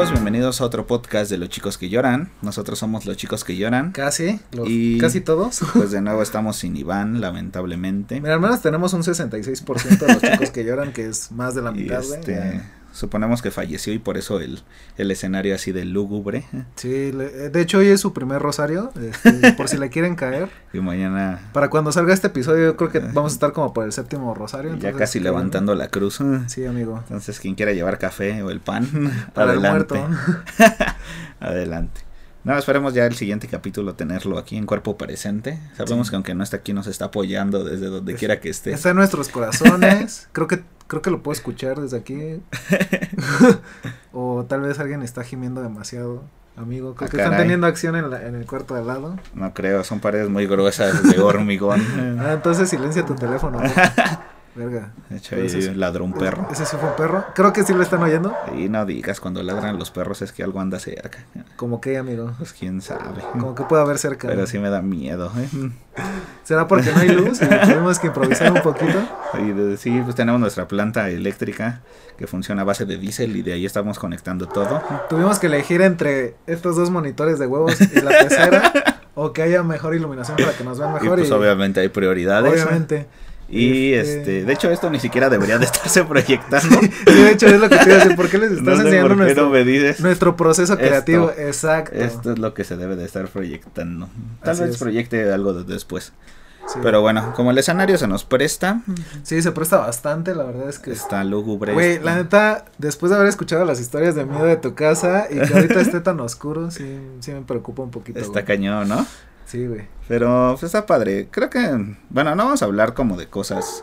amigos? Bienvenidos a otro podcast de Los Chicos que Lloran. Nosotros somos Los Chicos que Lloran. Casi, los- Y- casi todos. Pues de nuevo estamos sin Iván, lamentablemente. Mira, al menos tenemos un 66% de los chicos que lloran, que es más de la mitad, este. Suponemos que falleció y por eso el, el escenario así de lúgubre. Sí, le- eh, de hecho hoy es su primer rosario, este, por si le quieren caer. Y mañana Para cuando salga este episodio yo creo que vamos a estar como por el séptimo rosario. ya casi que- levantando la cruz. Sí, amigo. Entonces, quien quiera llevar café o el pan, Para el muerto. adelante. No, esperemos ya el siguiente capítulo tenerlo aquí en cuerpo presente. Sabemos Sí. que aunque no está aquí nos está apoyando desde donde quiera que esté. Está en nuestros corazones. creo que creo que lo puedo escuchar desde aquí. o tal vez alguien está gimiendo demasiado, amigo. Creo Ah, que están teniendo acción en, la- en el cuarto de al lado. No creo, son paredes muy gruesas de hormigón. Ah, entonces silencia tu teléfono. Verga. Ese ladró un perro. Ese sí fue un perro. Creo que sí lo están oyendo. Y no digas, cuando ladran los perros es que algo anda cerca. Como que, amigo. Pues quién sabe. Como que puede haber cerca. Pero sí me da miedo. ¿eh? ¿Será porque no hay luz y tenemos que improvisar un poquito? Y de- sí, pues tenemos nuestra planta eléctrica que funciona a base de diésel y de ahí estamos conectando todo. Tuvimos que elegir entre estos dos monitores de huevos y la pecera. o que haya mejor iluminación para que nos vean Y mejor. pues y- obviamente hay prioridades. Obviamente. Y Este- este, de hecho esto ni siquiera debería de estarse proyectando. Sí, de hecho es lo que te iba a decir. ¿Por qué les estás no sé enseñando nuestro, no proceso Esto. creativo? Exacto. Esto es lo que se debe de estar proyectando. Tal Así vez es. proyecte algo de después. Sí. Pero bueno, como el escenario se nos presta, Sí, se presta bastante. La verdad es que. está lúgubre. Güey, la neta, después de haber escuchado las historias de miedo de tu casa y que ahorita esté tan oscuro, sí, sí me preocupa un poquito. Está güey. cañón, ¿no? Sí, güey. Pero pues, está padre. Creo que, bueno, no vamos a hablar como de cosas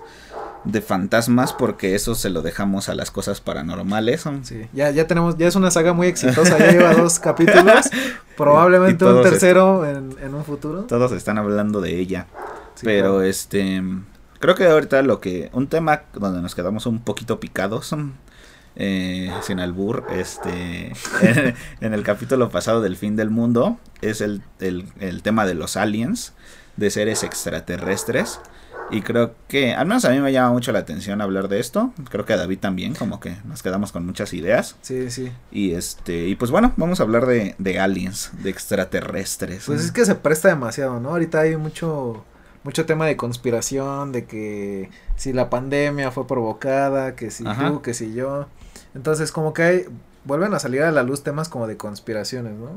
de fantasmas porque eso se lo dejamos a las cosas paranormales. Sí, ya, ya tenemos, ya es una saga muy exitosa, ya lleva dos capítulos, probablemente un tercero en, en un futuro. Todos están hablando de ella. Sí, pero claro. este, creo que ahorita lo que, un tema donde nos quedamos un poquito picados. Eh, sin albur, este, en, en el capítulo pasado del fin del mundo, es el, el, el tema de los aliens, de seres extraterrestres. Y creo que, al menos a mí me llama mucho la atención hablar de esto. Creo que a David también, como que nos quedamos con muchas ideas. Sí, sí. Y este, y pues bueno, vamos a hablar de, de aliens, de extraterrestres. Pues es que se presta demasiado, ¿no? Ahorita hay mucho, mucho tema de conspiración, de que si la pandemia fue provocada, que si Ajá. tú, que si yo. Entonces, como que hay, vuelven a salir a la luz temas como de conspiraciones, ¿no?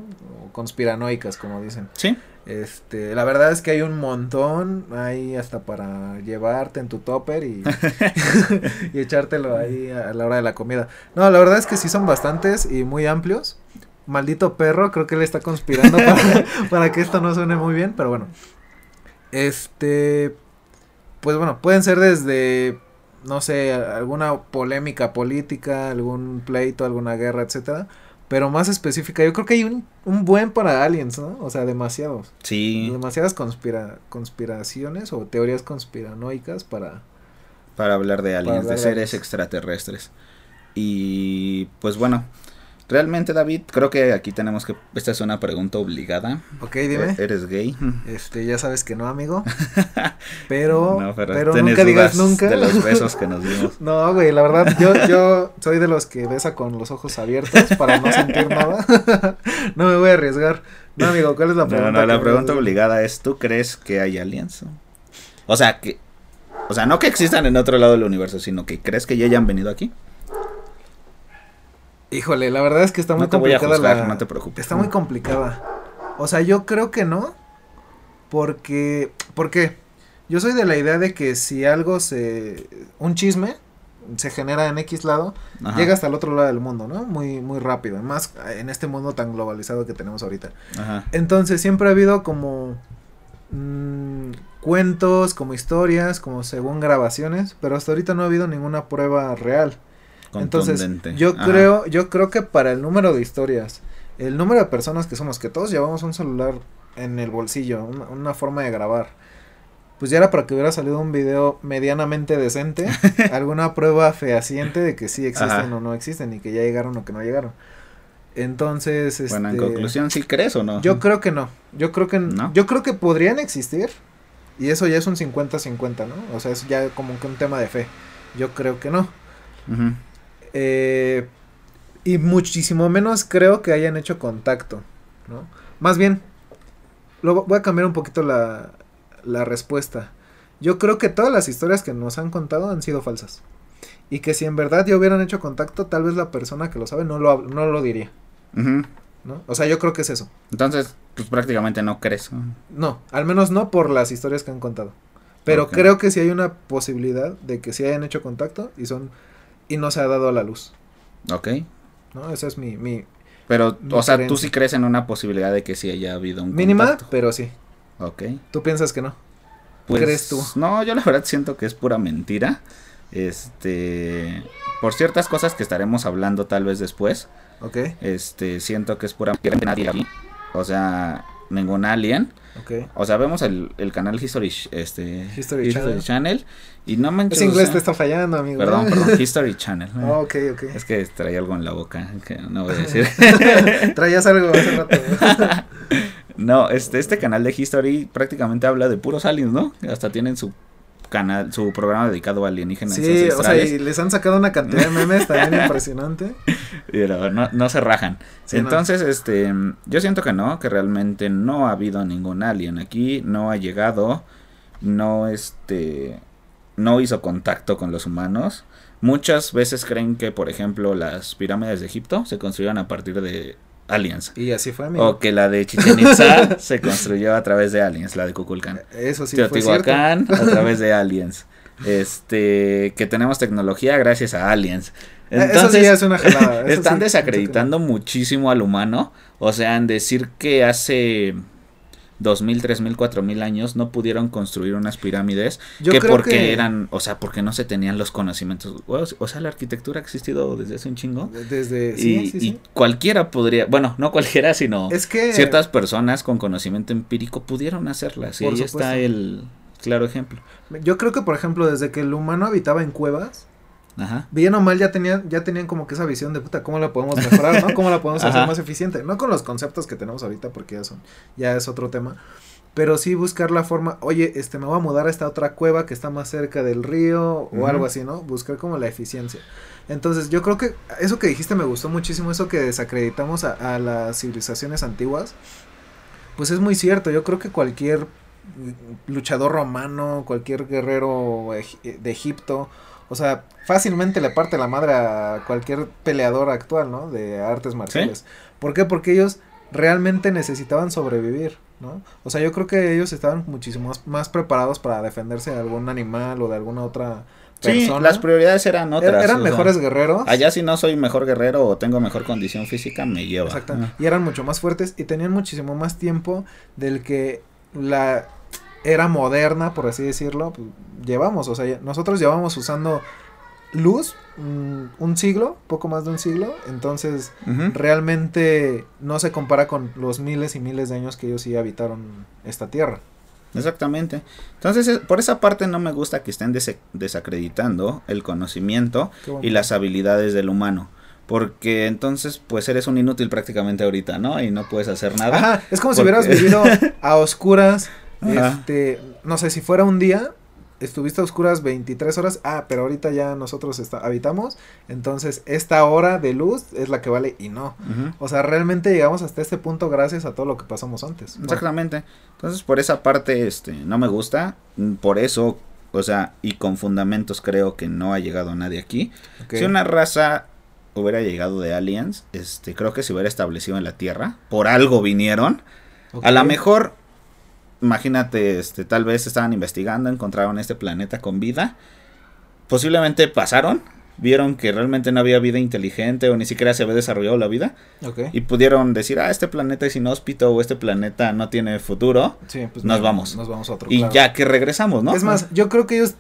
O conspiranoicas, como dicen. Sí, Este, la verdad es que hay un montón ahí hasta para llevarte en tu topper y, y echártelo ahí a la hora de la comida. No, la verdad es que sí son bastantes y muy amplios. Maldito perro, creo que él está conspirando para, para que esto no suene muy bien, pero bueno. Este, pues bueno, pueden ser desde, no sé, alguna polémica política, algún pleito, alguna guerra, etcétera. Pero más específica, yo creo que hay un, un buen para aliens, ¿no? O sea, demasiados. sí. Demasiadas conspira conspiraciones o teorías conspiranoicas para... para hablar de aliens, hablar de seres extraterrestres. Y pues bueno, realmente David, creo que aquí tenemos que, esta es una pregunta obligada. Ok, dime. E- ¿Eres gay? Este, ya sabes que no, amigo. Pero, No, pero, nunca digas nunca. De los besos que nos dimos. No, güey, la verdad, yo, yo soy de los que besa con los ojos abiertos para no sentir nada. no me voy a arriesgar. No, amigo, ¿cuál es la pregunta? no, la pregunta obligada es, ¿tú crees que hay aliens? O sea, que... O sea, no que existan en otro lado del universo, sino que crees que ya hayan venido aquí. Híjole, la verdad es que está muy No te voy a complicada juzgar, la... no te preocupes. Está muy complicada. O sea, yo creo que no. Porque. ¿Por qué? Yo soy de la idea de que si algo se. Un chisme se genera en X lado, Ajá, llega hasta el otro lado del mundo, ¿no? Muy, muy rápido. Más en este mundo tan globalizado que tenemos ahorita. Ajá. Entonces siempre ha habido como. mm, cuentos, como historias, como según grabaciones. Pero hasta ahorita no ha habido ninguna prueba real. Entonces, yo Ajá. creo, yo creo que para el número de historias, el número de personas que somos, que todos llevamos un celular en el bolsillo, una, una forma de grabar, pues ya era para que hubiera salido un video medianamente decente, alguna prueba fehaciente de que sí existen Ajá. o no existen y que ya llegaron o que no llegaron. Entonces, Bueno, en este, conclusión, ¿sí crees o no? yo creo que no. Yo creo que ¿No? yo creo que podrían existir. Y eso ya es un 50-50, ¿no? O sea, es ya como que un tema de fe. Yo creo que no. Ujú. Eh, Y muchísimo menos creo que hayan hecho contacto, ¿no? Más bien, lo, voy a cambiar un poquito la, la respuesta. Yo creo que todas las historias que nos han contado han sido falsas. Y que si en verdad ya hubieran hecho contacto, tal vez la persona que lo sabe no lo, no lo diría. ¿no? O sea, yo creo que es eso. Entonces, pues prácticamente no crees. No, al menos no por las historias que han contado. Pero creo que sí hay una posibilidad de que sí hayan hecho contacto y son y no se ha dado a la luz, Ok. ¿no? Esa es mi, mi Pero, Mi o sea, tú creencia. sí crees en una posibilidad de que sí haya habido un mínima, contacto. pero sí. Ok. ¿Tú piensas que no? Pues, crees tú? No, yo la verdad siento que es pura mentira. Este, por ciertas cosas que estaremos hablando tal vez después, ¿Ok? este, siento que es pura mentira. Nadie o sea, ningún alien. O sea, vemos el, el canal History, este, History Channel. Channel. y no manches. Ese o inglés sea, te está fallando, amigo. Perdón, perdón, History Channel. Ok, ok. Es que traía algo en la boca que no voy a decir. Traías algo hace rato. No, este, este canal de History prácticamente habla de puros aliens, ¿no? Hasta tienen su canal, su programa dedicado a alienígenas sí, o sea, y les han sacado una cantidad de memes también impresionante. Pero no, no se rajan. Sí, no. Entonces, este, yo siento que no, que realmente no ha habido ningún alien aquí, no ha llegado, no, este, no hizo contacto con los humanos. Muchas veces creen que, por ejemplo, las pirámides de Egipto se construyeron a partir de aliens. Y así fue, amigo. O que la de Chichen Itza se construyó a través de aliens, la de Kukulkan. Eso sí fue cierto. Teotihuacán a través de aliens. Este, que tenemos tecnología gracias a aliens. Eh, eso sí es una jalada. están sí, desacreditando muchísimo al humano. O sea, en decir que hace dos mil, tres mil, cuatro mil años no pudieron construir unas pirámides. Yo que creo porque que- eran, o sea, porque no se tenían los conocimientos. O, sea, la arquitectura ha existido desde hace un chingo. Desde. y, Sí, sí, y cualquiera podría, bueno, no cualquiera, sino Es que. ciertas personas con conocimiento empírico pudieron hacerlas. Y ahí supuesto. está el claro ejemplo. Yo creo que, por ejemplo, desde que el humano habitaba en cuevas, Ajá. bien o mal ya tenían, ya tenían como que esa visión de puta, ¿cómo la podemos mejorar, no? ¿Cómo la podemos hacer más eficiente? No con los conceptos que tenemos ahorita, porque ya son, ya es otro tema. Pero sí buscar la forma, oye, este, me voy a mudar a esta otra cueva que está más cerca del río, o algo así, ¿no? Buscar como la eficiencia. Entonces, yo creo que eso que dijiste me gustó muchísimo, eso que desacreditamos a, a las civilizaciones antiguas, pues es muy cierto. Yo creo que cualquier luchador romano, cualquier guerrero eg- de Egipto, o sea, fácilmente le parte la madre a cualquier peleador actual, ¿no? De artes marciales. ¿Por qué? Porque ellos realmente necesitaban sobrevivir, ¿no? O sea, yo creo que ellos estaban muchísimo más, más preparados para defenderse de algún animal o de alguna otra Sí, persona. las prioridades eran Er- otras. eran o sea, mejores guerreros. Allá si no soy mejor guerrero o tengo mejor condición física, me lleva. Exacto. Ah. Y eran mucho más fuertes y tenían muchísimo más tiempo del que la era moderna, por así decirlo, pues, llevamos. O sea, nosotros llevamos usando luz mm, un siglo, poco más de un siglo. Entonces, realmente no se compara con los miles y miles de años que ellos sí habitaron esta tierra. Exactamente. Entonces, eh, por esa parte no me gusta que estén desacreditando el conocimiento y las habilidades del humano. Porque entonces, pues eres un inútil prácticamente ahorita, ¿no? Y no puedes hacer nada. Ajá, es como si hubieras vivido a oscuras, Ajá. este, no sé, si fuera un día, estuviste a oscuras 23 horas, ah, pero ahorita ya nosotros está, habitamos, entonces esta hora de luz es la que vale y no. O sea, realmente llegamos hasta este punto gracias a todo lo que pasamos antes. Exactamente. Entonces, por esa parte, este, no me gusta. Mm, Por eso, o sea, y con fundamentos creo que no ha llegado nadie aquí. Si una raza hubiera llegado de aliens, este, creo que se hubiera establecido en la Tierra. Por algo vinieron. A lo mejor, imagínate, este, tal vez estaban investigando, encontraron este planeta con vida. Posiblemente pasaron, vieron que realmente no había vida inteligente o ni siquiera se había desarrollado la vida y pudieron decir, ah, este planeta es inhóspito o este planeta no tiene futuro Sí, pues nos no, vamos. Nos vamos a otro. y claro. ya que regresamos, ¿no? Es más, yo creo que ellos,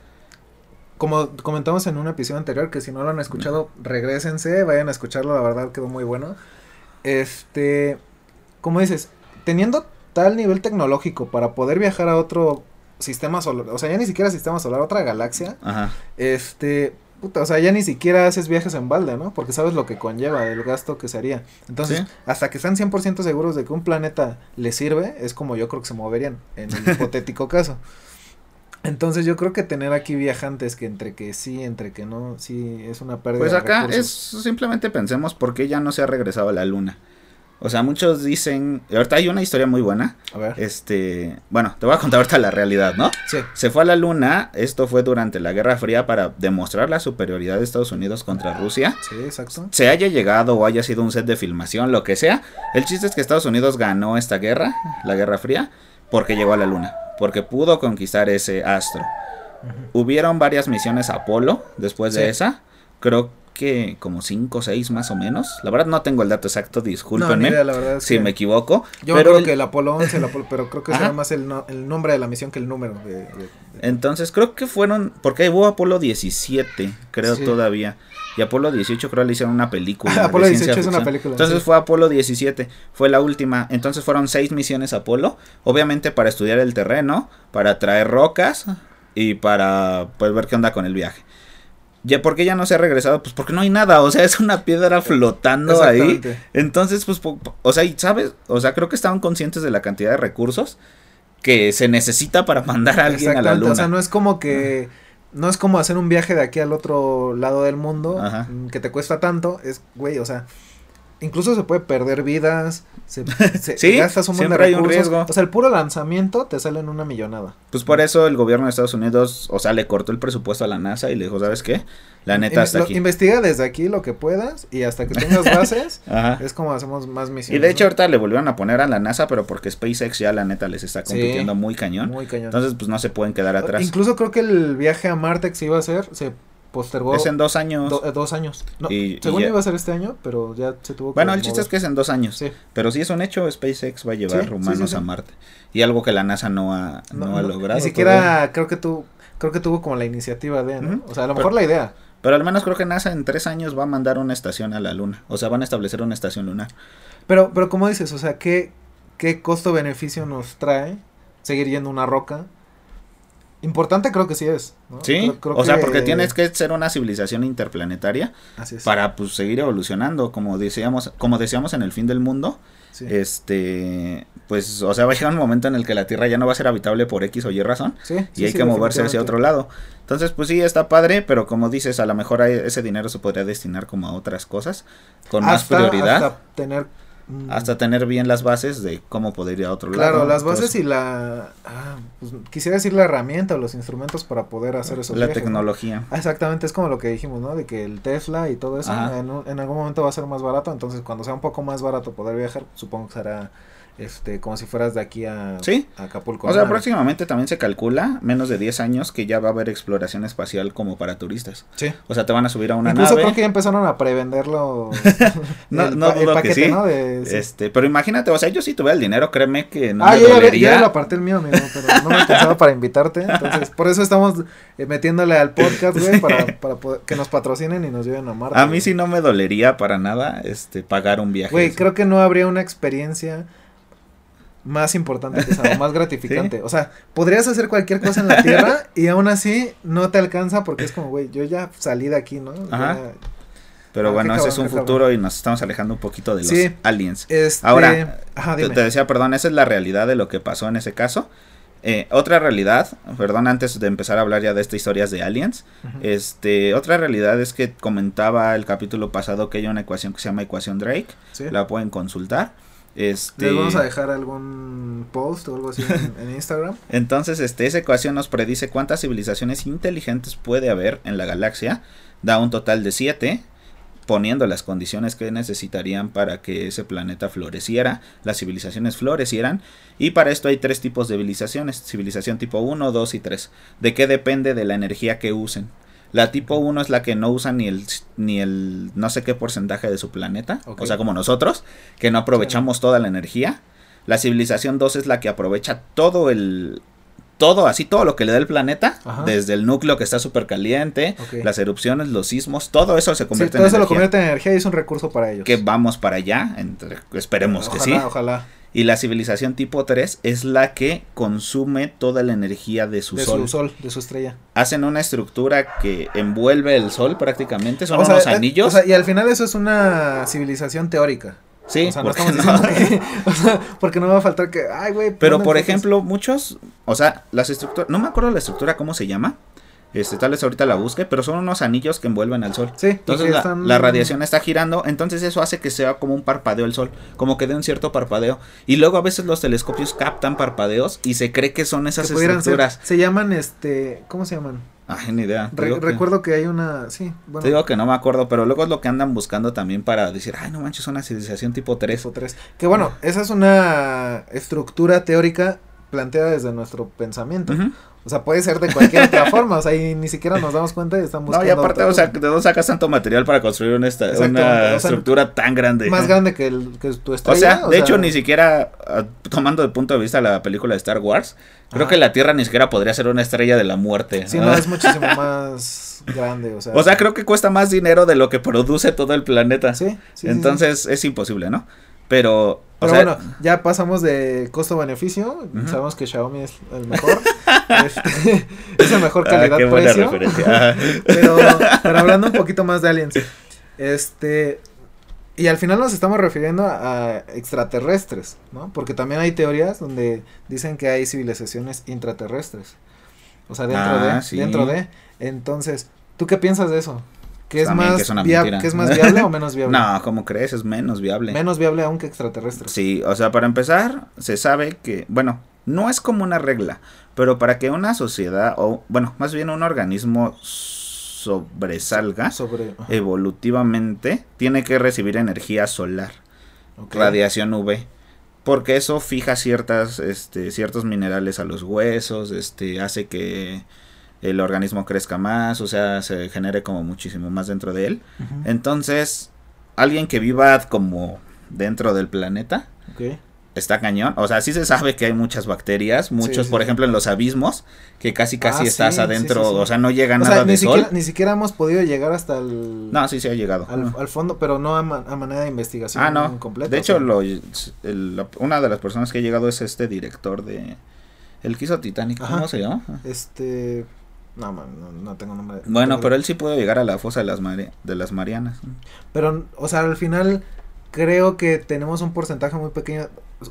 como comentamos en un episodio anterior, que si no lo han escuchado, regresense, vayan a escucharlo, la verdad quedó muy bueno. Este, como dices, teniendo tal nivel tecnológico para poder viajar a otro sistema solar, o sea, ya ni siquiera sistema solar, otra galaxia, Ajá. este, puta, o sea, ya ni siquiera haces viajes en balde, ¿no? Porque sabes lo que conlleva, el gasto que se haría. Entonces, Sí. hasta que están 100% seguros de que un planeta les sirve, es como yo creo que se moverían en el hipotético caso. Entonces yo creo que tener aquí viajantes que entre que sí, entre que no, sí es una pérdida. Pues de acá recursos. es simplemente pensemos por qué ya no se ha regresado a la luna. O sea, muchos dicen, ahorita hay una historia muy buena. A ver. Este, bueno, te voy a contar ahorita la realidad, ¿no? Sí. Se fue a la luna, esto fue durante la Guerra Fría para demostrar la superioridad de Estados Unidos contra Rusia. Sí, exacto. Se haya llegado o haya sido un set de filmación, lo que sea. El chiste es que Estados Unidos ganó esta guerra, la Guerra Fría, porque llegó a la luna, porque pudo conquistar ese astro. Hubieron varias misiones Apolo después de esa. Creo que como 5 o 6 más o menos. La verdad no tengo el dato exacto, No, discúlpenme idea, la verdad es si que me equivoco. Yo pero el- que el Apolo 11, el Apolo, pero creo que será más el, no- el nombre de la misión que el número. De, de- de- Entonces creo que fueron, porque hubo Apolo 17, creo Sí. todavía. Y Apolo 18 creo le hicieron una película. Apolo ciencia 18 es una película, Entonces sí. fue Apolo 17, fue la última. Entonces fueron seis misiones Apolo, obviamente para estudiar el terreno, para traer rocas y para pues ver qué onda con el viaje. Ya, ¿Por qué ya no se ha regresado? Pues porque no hay nada, o sea, es una piedra flotando ahí. Entonces, pues, o sea, y sabes, o sea, creo que estaban conscientes de la cantidad de recursos que se necesita para mandar a alguien a la luna. O sea, no es como que. No es como hacer un viaje de aquí al otro lado del mundo Ajá. que te cuesta tanto. Es, güey, o sea. Incluso se puede perder vidas. Se, se- Sí, gastas un de siempre hay un recursos. riesgo. O sea, el puro lanzamiento te sale en una millonada. Pues por eso el gobierno de Estados Unidos, o sea, le cortó el presupuesto a la NASA y le dijo, ¿sabes qué? La neta Inve- hasta lo- aquí. Investiga desde aquí lo que puedas y hasta que tengas bases es como hacemos más Y misiones. de hecho ¿no? ahorita le volvieron a poner a la NASA, pero porque SpaceX ya la neta les está Sí. compitiendo muy cañón. muy cañón. Entonces, pues no se pueden quedar atrás. Incluso creo que el viaje a Marte que se iba a hacer se postergó Es en dos años. do- eh, dos años. No, Y- y según ya- iba a ser este año, pero ya se tuvo que Bueno, el chiste es que es en dos años. Sí. Pero sí es un hecho, SpaceX va a llevar Sí, humanos sí, a Marte. Y algo que la NASA no ha, no, No, ha logrado. Ni siquiera creo que tu, creo que tuvo como la iniciativa de. O sea, a lo Pero- mejor la idea. Pero al menos creo que NASA en tres años va a mandar una estación a la Luna. O sea, van a establecer una estación lunar. Pero, pero como dices, o sea, ¿qué, qué costo-beneficio nos trae seguir yendo una roca? Importante creo que sí es. ¿no? Sí, Creo- creo o sea, que- porque tienes que ser una civilización interplanetaria Así es. para pues seguir evolucionando, como decíamos, como decíamos en el fin del mundo, sí. este, pues, o sea, va a llegar un momento en el que la Tierra ya no va a ser habitable por X o Y razón Sí, y sí, hay que moverse hacia otro lado. Entonces, pues sí, está padre, pero como dices, a lo mejor ese dinero se podría destinar como a otras cosas, con más prioridad, Hasta tener. Mm, tener bien las bases de cómo poder ir a otro lado. Claro, las bases y la. ah, pues, quisiera decir la herramienta o los instrumentos para poder hacer eso. la tecnología. exactamente, es como lo que dijimos, ¿no? De que el Tesla y todo eso en, en algún momento va a ser más barato. Entonces, cuando sea un poco más barato poder viajar, supongo que será este como si fueras de aquí a, Sí. a Acapulco. O sea, ¿no? próximamente también se calcula, menos de 10 años, que ya va a haber exploración espacial como para turistas. Sí. O sea, te van a subir a una Incluso nave. creo que ya empezaron a prevenderlo. No- el, no el dudo que paquete, sí. ¿no? De, sí. Este, pero imagínate, o sea, yo si tuviera el dinero, créeme que no ah, me yo dolería. yo ya lo aparté el mío, amigo, pero no me alcanzaba para invitarte. Entonces, por eso estamos eh, metiéndole al podcast, güey, para, para poder- que nos patrocinen y nos lleven a Marte. A mí güey. sí no me dolería para nada este pagar un viaje. Güey, así. creo que no habría una experiencia más importante que esa, más gratificante. O sea, podrías hacer cualquier cosa en la Tierra y aún así no te alcanza porque es como, güey, yo ya salí de aquí, ¿no? Ajá. Ya- Pero Ah, bueno, ese es un futuro y nos estamos alejando un poquito de los Sí. aliens. Este, Ahora, ajá, Te, te decía, perdón, esa es la realidad de lo que pasó en ese caso. Eh, otra realidad, perdón, antes de empezar a hablar ya de estas historias de aliens, este, otra realidad es que comentaba el capítulo pasado que hay una ecuación que se llama ecuación Drake, Sí. la pueden consultar. Este, Les vamos a dejar algún post o algo así en, en Instagram. Entonces, este, esa ecuación nos predice cuántas civilizaciones inteligentes puede haber en la galaxia. Da un total de 7, poniendo las condiciones que necesitarían para que ese planeta floreciera, las civilizaciones florecieran. Y para esto hay tres tipos de civilizaciones, civilización tipo 1, 2 y 3. ¿De qué depende de la energía que usen? La tipo 1 es la que no usa ni el, ni el no sé qué porcentaje de su planeta, o sea, como nosotros, que no aprovechamos toda la energía. La civilización 2 es la que aprovecha todo el todo, así todo lo que le da el planeta, Ajá. desde el núcleo que está súper caliente, las erupciones, los sismos, todo eso se Sí, convierte todo en eso lo energía. convierte en energía y es un recurso para ellos. Que vamos para allá, entre- esperemos ojalá, que sí. Ojalá. Y la civilización tipo 3 es la que consume toda la energía de su de sol. su sol, de su estrella. Hacen una estructura que envuelve el sol prácticamente, son O unos eh, anillos. o sea, y al final eso es una civilización teórica. Sí, o sea, no estamos no. que, o sea, porque no va a faltar que, ay, güey. Pero por ejemplo, muchos, o sea, las estructuras, no me acuerdo la estructura cómo se llama. Este, tal vez ahorita la busque, pero son unos anillos que envuelven al sol. Sí, Entonces la, están- la radiación está girando, entonces eso hace que sea como un parpadeo el sol, como que dé un cierto parpadeo. Y luego a veces los telescopios captan parpadeos y se cree que son esas que ser- estructuras. se llaman, este, ¿cómo se llaman? Ay, ni idea. Re- que- recuerdo que hay una, sí, bueno, Te digo que no me acuerdo, pero luego es lo que andan buscando también para decir, ay, no manches, una civilización tipo 3. o tres. Que bueno, esa es una estructura teórica planteada desde nuestro pensamiento. O sea, puede ser de cualquier otra forma, o sea, y ni siquiera nos damos cuenta y están No, y aparte, o sea. ¿de dónde sacas tanto material para construir una, esta- una o sea, estructura tan grande? más grande que, el, que tu O estrella. sea, de hecho, ni siquiera, ah, tomando de punto de vista la película de Star Wars, creo que la Tierra ni siquiera podría ser una estrella de la muerte. Sí, no, es muchísimo más grande, o sea. O sea, creo que cuesta más dinero de lo que produce todo el planeta. Sí, sí, sí, Entonces es imposible, ¿no? Pero, o Pero sea, bueno, ya pasamos de costo-beneficio. Sabemos que Xiaomi es el mejor. este, es el mejor ah, calidad-precio. Ajá. pero, pero hablando un poquito más de aliens. Este. Y al final nos estamos refiriendo a, a extraterrestres, ¿no? Porque también hay teorías donde dicen que hay civilizaciones intraterrestres. O sea, dentro Ah, de. sí. Dentro de. Entonces, ¿tú qué piensas de eso? ¿Que es, También más que es más viable o menos viable? No, como crees, es menos viable. Menos viable aún que extraterrestres. Sí, o sea, para empezar, se sabe que, bueno, no es como una regla, pero para que una sociedad, o bueno, más bien un organismo sobresalga Sobre. evolutivamente, tiene que recibir energía solar, radiación UV. Porque eso fija ciertas, este, ciertos minerales a los huesos, este, hace que el organismo crezca más, o sea, se genere como muchísimo más dentro de él. Entonces, alguien que viva como dentro del planeta, está cañón. O sea, sí se sabe que hay muchas bacterias, muchos, sí, por sí. ejemplo, en los abismos, que casi casi Ah, estás sí, adentro, o sea, no llega O nada sea, ni de sol. ni siquiera hemos podido llegar hasta el. No, sí, sí ha llegado. al, al fondo, pero no a, ma- a manera de investigación ah, no. completa. de hecho, lo, el- la- una de las personas que ha llegado es este director de... El que hizo Titanic, Ajá. ¿cómo se llama? Este. No, no, no tengo nombre. Bueno, pero pero él sí pudo llegar a la fosa de las, Mari- de las Marianas. Pero, o sea, al final creo que tenemos un porcentaje muy pequeño.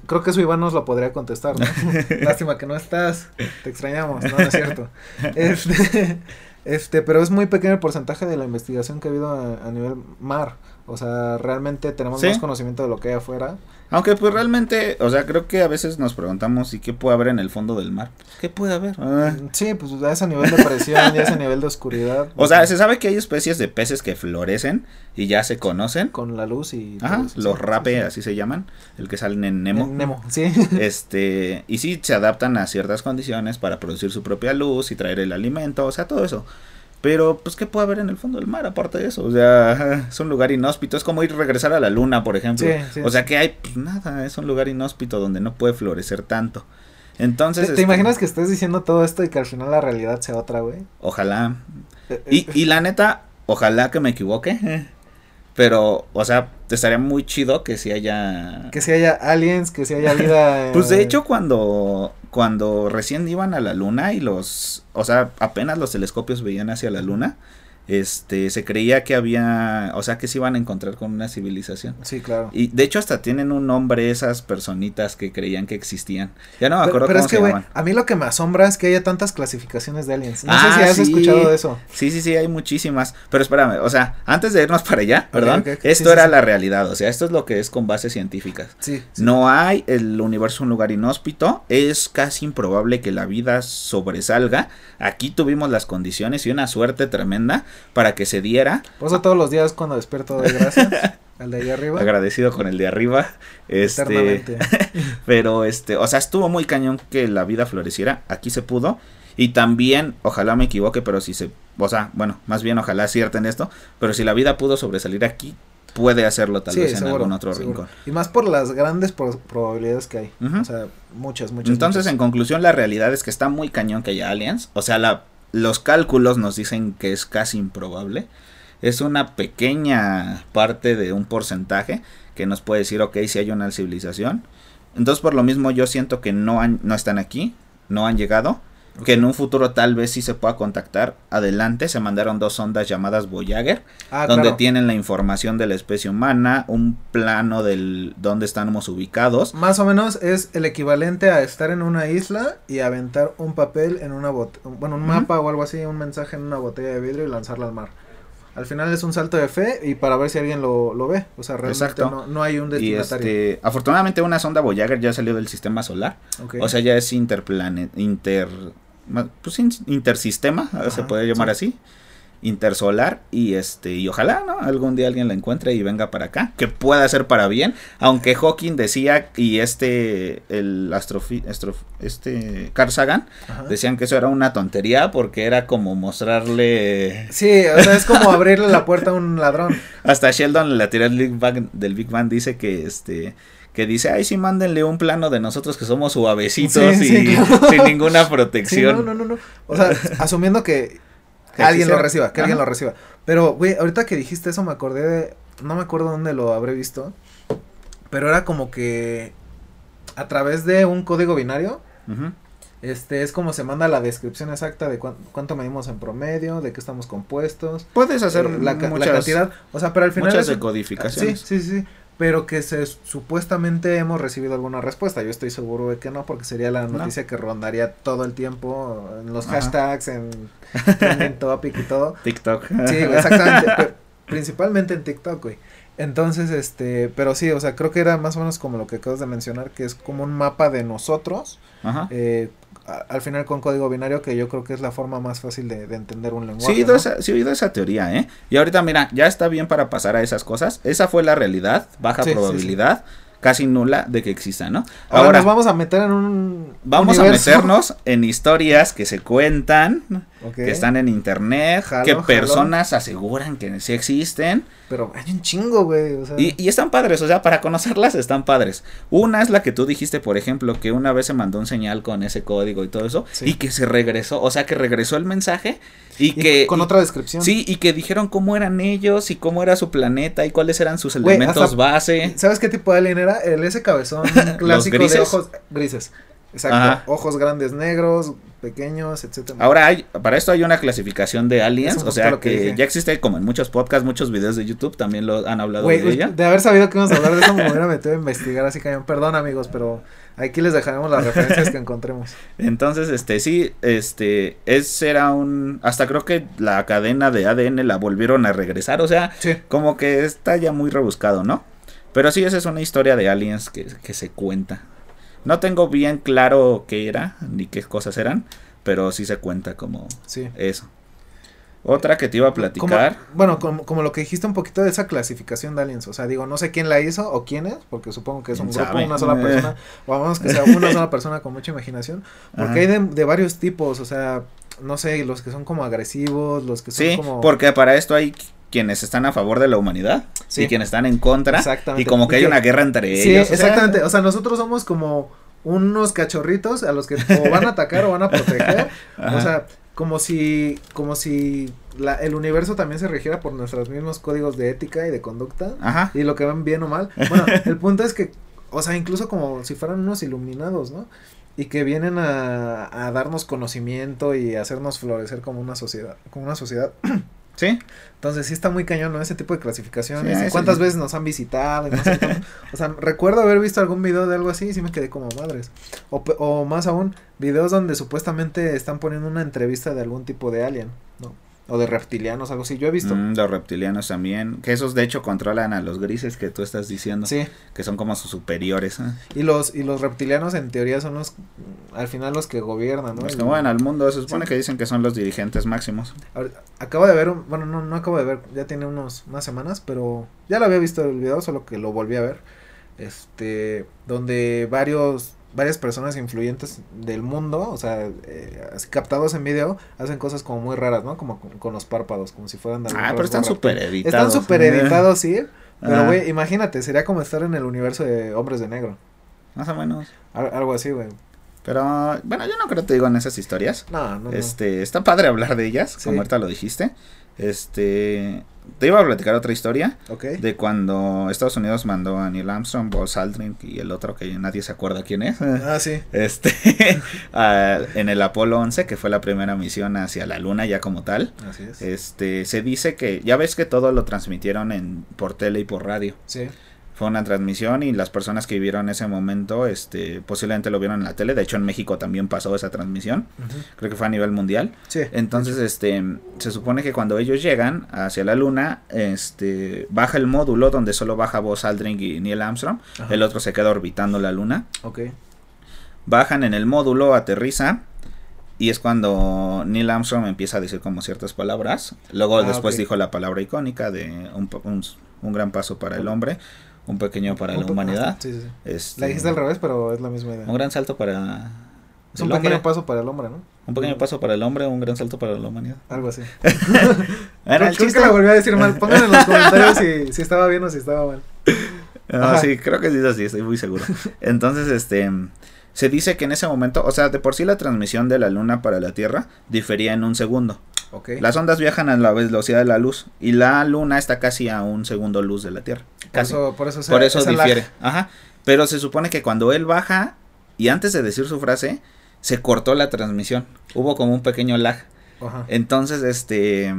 Creo que eso Iván nos lo podría contestar, ¿no? Lástima que no estás. Te extrañamos, no, no es cierto. Este, este, pero es muy pequeño el porcentaje de la investigación que ha habido a, a nivel mar. O sea, realmente tenemos Sí. más conocimiento de lo que hay afuera. Aunque pues realmente, o sea, creo que a veces nos preguntamos, ¿y qué puede haber en el fondo del mar? ¿Qué puede haber? Ah. Sí, pues a ese nivel de presión y a ese nivel de oscuridad. O sea, se sabe que hay especies de peces que florecen y ya se conocen. con la luz y Ajá, eso, los rape, sí, sí. así se llaman, el que salen en Nemo. En Nemo, sí. Este, y sí, se adaptan a ciertas condiciones para producir su propia luz y traer el alimento, o sea, todo eso. Pero, pues, ¿qué puede haber en el fondo del mar aparte de eso? O sea, es un lugar inhóspito, es como ir regresar a la luna, por ejemplo. Sí, sí, o sea, que hay, pues nada, es un lugar inhóspito donde no puede florecer tanto. Entonces, ¿Te, te este, imaginas que estés diciendo todo esto y que al final la realidad sea otra, güey? Ojalá. Eh, Y, eh, y la neta, ojalá que me equivoque. Pero, o sea, estaría muy chido que si haya... Que si haya aliens, que si haya vida. Pues de eh, hecho cuando cuando recién iban a la luna y los, o sea, apenas los telescopios veían hacia la luna, este, se creía que había, o sea, que se iban a encontrar con una civilización. Sí, claro. Y de hecho hasta tienen un nombre esas personitas que creían que existían. Ya no me Pero, acuerdo pero cómo es que, se llaman. a mí lo que me asombra es que haya tantas clasificaciones de aliens. No Ah, sé si has sí. escuchado de eso. Sí, sí, sí, hay muchísimas. Pero espérame, o sea, antes de irnos para allá, perdón, ok, ok. esto Sí, era sí. la realidad, o sea, esto es lo que es con bases científicas. Sí. sí. No hay el universo un lugar inhóspito, es casi improbable que la vida sobresalga. Aquí tuvimos las condiciones y una suerte tremenda para que se diera. Por eso todos los días cuando despierto doy gracias al de ahí arriba. Agradecido con el de arriba. Este, Eternamente. pero este, o sea, estuvo muy cañón que la vida floreciera. Aquí se pudo. Y también, ojalá me equivoque, pero si se, o sea, bueno, más bien ojalá acierten esto, pero si la vida pudo sobresalir aquí, puede hacerlo tal Sí, vez en seguro, algún otro seguro. rincón. Y más por las grandes pro- probabilidades que hay. O sea, muchas, muchas. Entonces, muchas. en conclusión, la realidad es que está muy cañón que haya aliens. O sea, la, los cálculos nos dicen que es casi improbable. Es una pequeña parte de un porcentaje que nos puede decir, ok, si hay una civilización. Entonces, por lo mismo, yo siento que no, han, no están aquí, no han llegado. Que en un futuro tal vez sí se pueda contactar. Adelante, se mandaron dos sondas llamadas Voyager, Ah, donde claro. tienen la información de la especie humana, un plano del dónde estamos ubicados. Más o menos es el equivalente a estar en una isla y aventar un papel en una botella, bueno, un mapa o algo así, un mensaje en una botella de vidrio y lanzarla al mar. Al final es un salto de fe y para ver si alguien lo, lo ve. O sea, realmente no, no hay un Y destinatario. este, afortunadamente una sonda Voyager ya salió del sistema solar. O sea, ya es interplanet, inter, pues in- intersistema, se Ajá, puede llamar sí. así, intersolar y este y ojalá, ¿no? Algún día alguien la encuentre y venga para acá, que pueda ser para bien, aunque Hawking decía y este el astrofi, astro- este Carl Sagan Ajá. decían que eso era una tontería porque era como mostrarle Sí, o sea, es como abrirle la puerta a un ladrón. hasta Sheldon la teoría del Big Bang, del Big Bang dice que este que dice, ay, sí, mándenle un plano de nosotros que somos suavecitos Sí, y sí, claro. sin ninguna Sí, protección. no, no, no, no. O sea, asumiendo que Que alguien lo reciba, que alguien lo reciba. Pero, güey, ahorita que dijiste eso me acordé de, no me acuerdo dónde lo habré visto, pero era como que a través de un código binario, este, es como se manda la descripción exacta de cuán- cuánto medimos en promedio, de qué estamos compuestos, Puedes hacer eh, la, ca- la muchas, cantidad, o sea, pero al final muchas es- decodificaciones. Sí, sí, sí. Pero que se supuestamente hemos recibido alguna respuesta. Yo estoy seguro de que no, porque sería la No. noticia que rondaría todo el tiempo en los Ajá. hashtags, en trending topic y todo. TikTok. Sí, exactamente. principalmente en TikTok, güey. Entonces, este, pero sí, o sea, creo que era más o menos como lo que acabas de mencionar, que es como un mapa de nosotros, Ajá. eh, al final con código binario, que yo creo que es la forma más fácil de, de entender un lenguaje. Sí, he esa, sí oído esa teoría, ¿eh? Y ahorita, mira, ya está bien para pasar a esas cosas. Esa fue la realidad, baja Sí, sí, probabilidad, casi nula de que exista, ¿no? Ahora, Ahora, nos vamos a meter en un vamos universo. a meternos en historias que se cuentan, Que están en internet, Jalo, que jalo. personas aseguran que sí existen. Pero hay un chingo, güey. O sea, Y, y están padres, o sea, para conocerlas están padres. Una es la que tú dijiste, por ejemplo, que una vez se mandó un señal con ese código y todo eso, Sí. y que se regresó, o sea, que regresó el mensaje y, y que... con y- otra descripción. Sí, y que dijeron cómo eran ellos y cómo era su planeta y cuáles eran sus Güey, elementos hasta- base. ¿Sabes qué tipo de alien era? El ese cabezón clásico de ojos grises. Exacto. Ajá. Ojos grandes negros, pequeños, etcétera. Ahora hay, para esto hay una clasificación de Es aliens, o sea que ya existe como en muchos podcasts, muchos videos de YouTube también lo han hablado de ella. de haber sabido que íbamos a hablar de eso, me hubiera metido a investigar así cañón. Perdón, amigos, pero aquí les dejaremos las referencias que encontremos. Entonces, este, sí, este, ese era un, hasta creo que la cadena de ADN la volvieron a regresar, o sea, Sí. como que está ya muy rebuscado, ¿no? Pero sí, esa es una historia de aliens que, que se cuenta. No tengo bien claro qué era, ni qué cosas eran, pero sí se cuenta como Sí. eso. Otra que te iba a Como- platicar. bueno, como, como lo que dijiste un poquito de esa clasificación de aliens. O sea, digo, no sé quién la hizo o quién es, porque supongo que es un ¿Quién grupo, una sola persona. O vamos que sea una sola persona con mucha imaginación. Porque Ajá. hay de, de varios tipos, o sea, no sé, los que son como agresivos, los que son Sí, como... porque para esto hay quienes están a favor de la humanidad Sí. y quienes están en contra. Exactamente. Y como que hay una guerra entre Sí, ellos. sea, exactamente. O sea, nosotros somos como unos cachorritos a los que o van a atacar o van a proteger. O sea, como si, como si la, el universo también se regiera por nuestros mismos códigos de ética y de conducta. Ajá. Y lo que ven bien o mal. Bueno, el punto es que, o sea, incluso como si fueran unos iluminados, ¿no? Y que vienen a, a darnos conocimiento y hacernos florecer como una sociedad, como una sociedad. Sí. Entonces sí está muy cañón, ¿no? Ese tipo de clasificaciones. Sí. ¿Cuántas veces nos han visitado? Y no sé cuánto. o sea, recuerdo haber visto algún video de algo así y sí me quedé como madres. O, o más aún, videos donde supuestamente están poniendo una entrevista de algún tipo de alien, ¿no? O de reptilianos, algo así. Yo he visto. Mm, los reptilianos también. Que esos de hecho controlan a los grises que tú estás diciendo. Sí. Que son como sus superiores. ¿eh? Y los, y los reptilianos en teoría son los, al final los que gobiernan, ¿no? Los que mueven al mundo. Se supone Sí. que dicen que son los dirigentes máximos. Ahor- Acabo de ver, un- bueno, no, no acabo de ver, ya tiene unos, unas semanas, pero ya lo había visto el video, solo que lo volví a ver. Este, donde varios, varias personas influyentes del mundo, o sea, eh, captados en video, hacen cosas como muy raras, ¿no? Como con, con los párpados, como si fueran de Ah, pero están súper editados. Están súper editados, sí. Pero, Ah. güey, imagínate, sería como estar en el universo de Hombres de Negro. Más o menos. Al- algo así, güey. Pero bueno, yo no creo que te digo en esas historias. No, no, no. Este, está padre hablar de ellas, Sí. como ahorita lo dijiste. Este, te iba a platicar otra historia de cuando Estados Unidos mandó a Neil Armstrong, Buzz Aldrin y el otro que nadie se acuerda quién es. Ah, sí. Este, a- en el Apolo 11, que fue la primera misión hacia la Luna ya como tal. Así es. Este, se dice que ya ves que todo lo transmitieron en por tele y por radio. Sí. Fue una transmisión y las personas que vivieron ese momento, este, posiblemente lo vieron en la tele. De hecho, en México también pasó esa transmisión. Creo que fue a nivel mundial. Sí. Entonces, este, se supone que cuando ellos llegan hacia la luna, este, baja el módulo donde solo baja Buzz Aldrin y Neil Armstrong. El otro se queda orbitando la luna. Ok. Bajan en el módulo, aterriza. Y es cuando Neil Armstrong empieza a decir como ciertas palabras. Luego Ah, después dijo la palabra icónica de un, pa- un- un gran paso para el hombre, un pequeño para Un la humanidad. Sí, sí, sí. este, La dijiste al revés, pero es la misma idea. Un gran salto para Es un pequeño paso para el hombre, ¿no? Un pequeño paso para el hombre, un gran salto para la humanidad. Algo así. Era creo, el creo que la volví a decir mal. Pongan en los comentarios si, si estaba bien o si estaba mal. No, Ajá. sí, creo que sí es así, estoy muy seguro. Entonces, este, se dice que en ese momento, o sea, de por sí la transmisión de la Luna para la Tierra difería en un segundo. Las ondas viajan a la velocidad de la luz y la Luna está casi a un segundo luz de la Tierra. por eso, por eso, se- Por eso difiere. Ajá. Pero se supone que cuando él baja y antes de decir su frase, se cortó la transmisión. Hubo como un pequeño lag. Ajá. Entonces, este,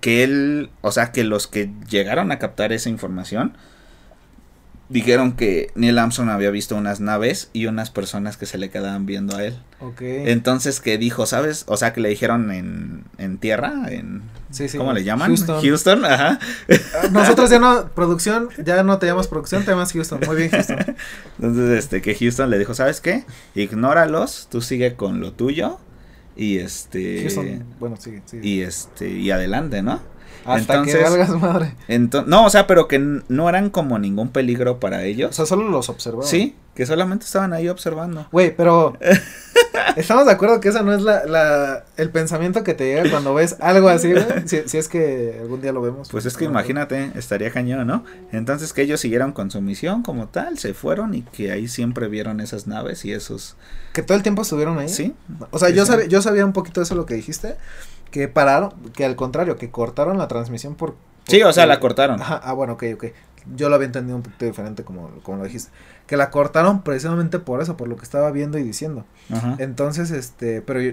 que él, o sea, que los que llegaron a captar esa información dijeron que Neil Armstrong había visto unas naves y unas personas que se le quedaban viendo a él. Ok. Entonces, que dijo, ¿sabes? O sea, que le dijeron en, en tierra, en... Sí, sí. ¿Cómo le llaman? Houston. Houston, ajá. Ah, Nosotros ya no, producción, ya no te llamas producción, te llamas Houston. Muy bien, Houston. Entonces, este, que Houston le dijo, ¿sabes qué? Ignóralos, tú sigue con lo tuyo y este... Houston, bueno, sí, sí. Y este, y adelante, ¿no? Hasta entonces- que valgas madre. Ento- no, o sea, pero que no eran como ningún peligro para O ellos. sea, solo los observaba. sí, que solamente estaban ahí observando. Güey, pero estamos de acuerdo que esa no es la, la, el pensamiento que te llega cuando ves algo así, güey. Si, si es que algún día lo vemos. Pues es que No, imagínate, estaría cañón, ¿no? Entonces que ellos siguieron con su misión como tal, se fueron y que ahí siempre vieron esas naves y esos... Que todo el tiempo estuvieron ahí. Sí, O sea, yo, sabía, yo sabía un poquito de eso lo que dijiste. Que pararon, que al contrario, que cortaron la transmisión por. sí, o sea, la cortaron. Ajá, ah, bueno, ok, ok. Yo lo había entendido un poquito diferente como, como lo dijiste. Que la cortaron precisamente por eso, por lo que estaba viendo y diciendo. Ajá. Entonces, este, pero yo-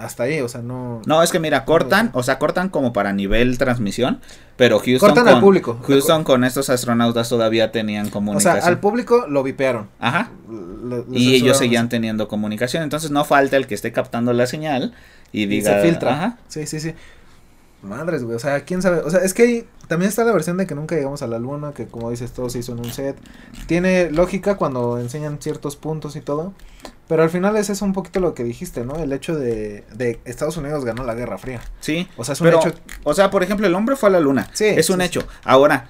hasta ahí, o sea, no. No, es que mira, cortan, o sea, cortan como para nivel transmisión, pero Houston Cortan con, al público. Houston con estos astronautas todavía tenían o comunicación. sea, al público lo vipearon. Ajá. Lo- lo Y ellos seguían teniendo comunicación, entonces no falta el que esté captando la señal y Y diga... se filtra. Ajá. Sí, sí, sí. Madres, güey. O sea, quién sabe. O sea, es que también está la versión de que nunca llegamos a la luna, que como dices, todo se hizo en un set. Tiene lógica cuando enseñan ciertos puntos y todo. Pero al final es eso un poquito lo que dijiste, ¿no? El hecho de, de Estados Unidos ganó la Guerra Fría. Sí, O sea, es un pero, hecho. o sea, por ejemplo, el hombre fue a la luna. Sí, es un sí, hecho. Ahora,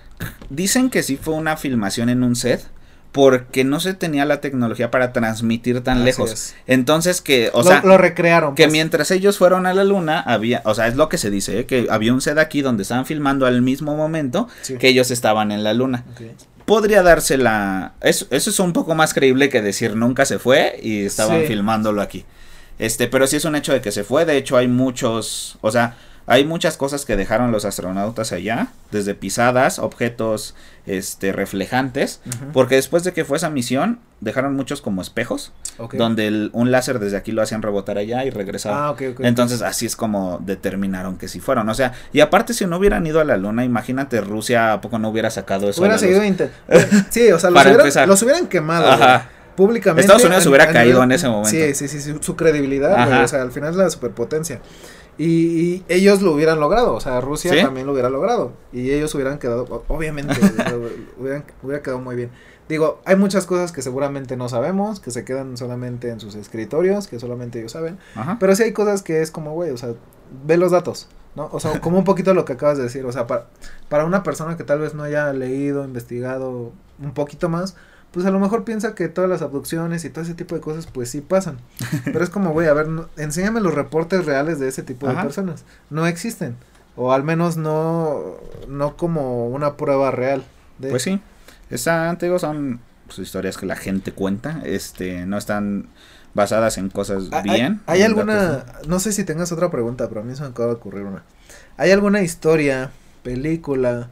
dicen que sí fue una filmación en un set porque no se tenía la tecnología para transmitir tan Así lejos. es. Entonces que, o lo, sea, lo recrearon. que pues. mientras ellos fueron a la luna había, o sea, es lo que se dice, ¿eh? que había un set aquí donde estaban filmando al mismo momento Sí. que ellos estaban en la luna. Podría darse la... Eso, eso es un poco más creíble que decir nunca se fue y estaban Sí. filmándolo aquí. Este, pero sí es un hecho de que se fue. De hecho, hay muchos... O sea, hay muchas cosas que dejaron los astronautas allá. Desde pisadas, objetos este, reflejantes. Porque después de que fue esa misión, dejaron muchos como espejos. Donde el- un láser desde aquí lo hacían rebotar allá y regresaba. Ah. Entonces así es como determinaron que sí fueron. O sea, y aparte si no hubieran ido a la luna, imagínate Rusia a poco no hubiera sacado eso. Hubiera seguido inter- Sí, o sea, los hubieran, los hubieran quemado. Ajá. públicamente. Estados Unidos hubiera caído nivel- en ese momento. Sí, sí, sí, sí, su credibilidad, güey, o sea, al final es la superpotencia. Y, y ellos lo hubieran logrado, o sea, Rusia ¿Sí? también lo hubiera logrado. Y ellos hubieran quedado, obviamente, hubieran, hubiera quedado muy bien. Digo, hay muchas cosas que seguramente no sabemos, que se quedan solamente en sus escritorios, que solamente ellos saben. Ajá. Pero sí hay cosas que es como, güey, o sea, ve los datos, ¿no? O sea, como un poquito lo que acabas de decir, o sea, para, para una persona que tal vez no haya leído, investigado un poquito más, pues a lo mejor piensa que todas las abducciones y todo ese tipo de cosas, pues sí pasan. Pero es como, güey, a ver, no- enséñame los reportes reales de ese tipo de personas. No existen. O al menos no, no como una prueba real. De, Pues sí. Esa, te digo, son pues, historias que la gente cuenta. Este, no están basadas en cosas ¿Hay- bien. ¿Hay, alguna, datos- no sé si tengas otra pregunta, pero a mí se me acaba de ocurrir una. ¿Hay alguna historia, película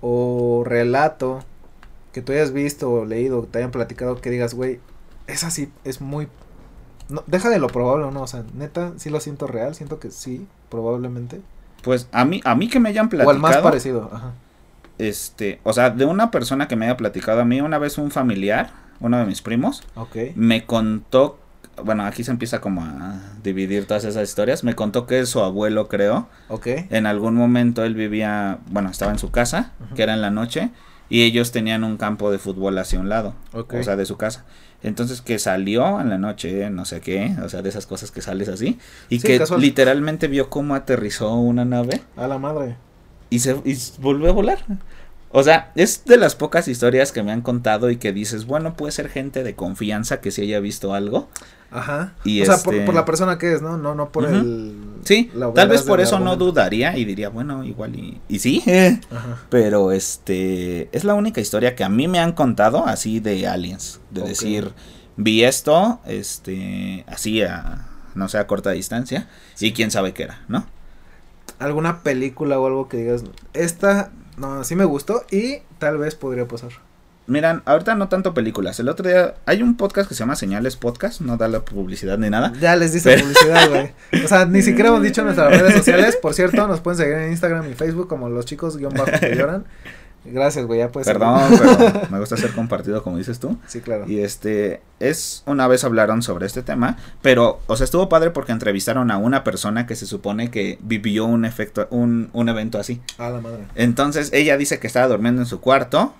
o relato que tú hayas visto o leído, te hayan platicado que digas, güey, esa sí es muy... No, deja de lo probable o no, o sea, neta, sí lo siento real, siento que sí, probablemente. Pues a mí, a mí que me hayan O platicado. al más parecido, ajá. Este, o sea, de una persona que me haya platicado a mí, una vez un familiar, uno de mis primos, me contó, bueno, aquí se empieza como a dividir todas esas historias, me contó que su abuelo, creo, Ok. en algún momento él vivía, bueno, estaba en su casa, que era en la noche, y ellos tenían un campo de fútbol hacia un lado, o sea, de su casa. Entonces que salió en la noche, no sé qué, o sea, de esas cosas que sales así, y Sí, que casual. literalmente vio cómo aterrizó una nave A la madre. y se y volvió a volar. O sea, es de las pocas historias que me han contado y que dices, bueno, puede ser gente de confianza que sí haya visto algo. Ajá. Y o sea, por, este- por la persona que es, ¿no? No, no por el... Sí, tal vez por eso no dudaría y diría, bueno, igual y, y sí. Ajá. Pero este, es la única historia que a mí me han contado así de aliens. De decir, vi esto, este, así a, no sé, a corta distancia. Y quién sabe qué era, ¿no? alguna película o algo que digas, esta, no, sí me gustó y tal vez podría pasar. Miran, ahorita no tanto películas. El otro día hay un podcast que se llama Señales Podcast, no da la publicidad ni nada. Ya les dice Pero- publicidad, güey. O sea, ni siquiera hemos dicho en nuestras redes sociales. Por cierto, nos pueden seguir en Instagram y Facebook como los chicos guion bajo que lloran. Gracias, güey, ya puedes. Perdón, pero me gusta ser compartido como dices tú. Sí, claro. Y este, es, una vez hablaron sobre este tema, pero, o sea, estuvo padre porque entrevistaron a una persona que se supone que vivió un efecto, un, un evento así. A la madre. Entonces, ella dice que estaba durmiendo en su cuarto,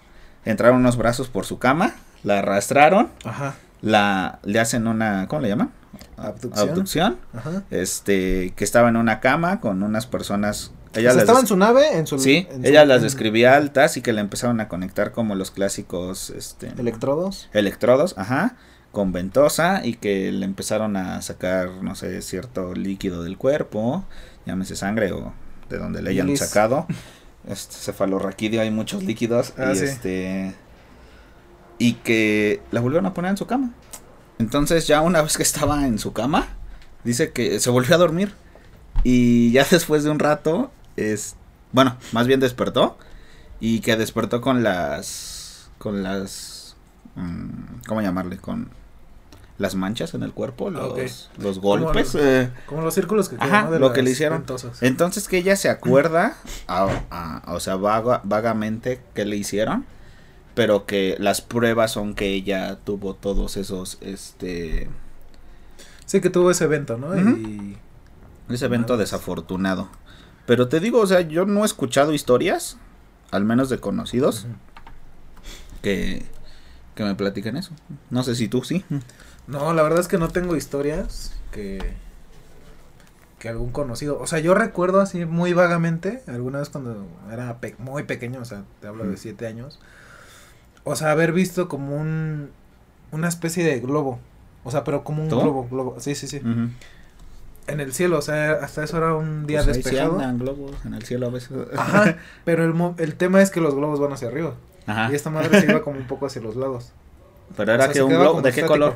entraron unos brazos por su cama, la arrastraron, Ajá. la, le hacen una, ¿cómo le llaman? Abducción. Abducción. Ajá. Este, que estaba en una cama con unas personas. O Ella sea, estaba en su nave, en su. Sí, en su- ella las en describía altas y que le empezaron a conectar como los clásicos, este, Electrodos. electrodos, ajá, con ventosa y que le empezaron a sacar, no sé, cierto líquido del cuerpo, llámese sangre o de donde le hayan sacado. Este cefalorraquídeo, hay muchos líquidos Ah, y sí. este y que la volvieron a poner en su cama. Entonces, ya una vez que estaba en su cama, dice que se volvió a dormir y ya después de un rato es bueno, más bien despertó y que despertó con las con las mm, ¿cómo llamarle? con las manchas en el cuerpo, los, Ok. los Como golpes. los- eh, Como los círculos que Ajá, quedan, ¿no? de lo que le hicieron. ventosas. Entonces que ella se acuerda, a- a- o sea, vaga- vagamente que le hicieron, pero que las pruebas son que ella tuvo todos esos, este, Sí, que tuvo ese evento, ¿no? Y. ese evento desafortunado. Pero te digo, o sea, yo no he escuchado historias, al menos de conocidos, que, que me platiquen eso. No sé si tú sí. No, la verdad es que no tengo historias que que algún conocido, o sea, yo recuerdo así muy vagamente, alguna vez cuando era pe- muy pequeño, o sea, te hablo de siete años, o sea, haber visto como un, una especie de globo, o sea, pero como un globo, globo, sí, sí, sí. En el cielo, o sea, hasta eso era un día Pues ahí sí despejado, globos en el cielo a veces. ajá, pero el, mo- el tema es que los globos van hacia arriba, Ajá. y esta madre se iba como un poco hacia los lados. Pero era O sea, que un globo, ¿de qué estático, color?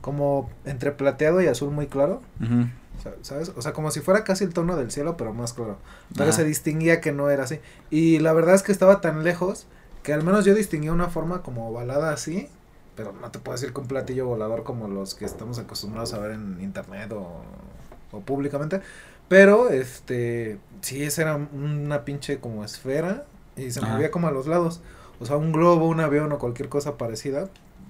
Como entre plateado y azul muy claro. Sa- ¿Sabes? O sea, como si fuera casi el tono del cielo, pero más claro. Pero Ajá. se distinguía que no era así. Y la verdad es que estaba tan lejos que al menos yo distinguía una forma como ovalada así. Pero no te puedo decir que un platillo volador como los que estamos acostumbrados a ver en internet o, o públicamente. Pero, este, sí, esa era una pinche como esfera y se Ajá. movía como a los lados. O sea, un globo, un avión o cualquier cosa parecida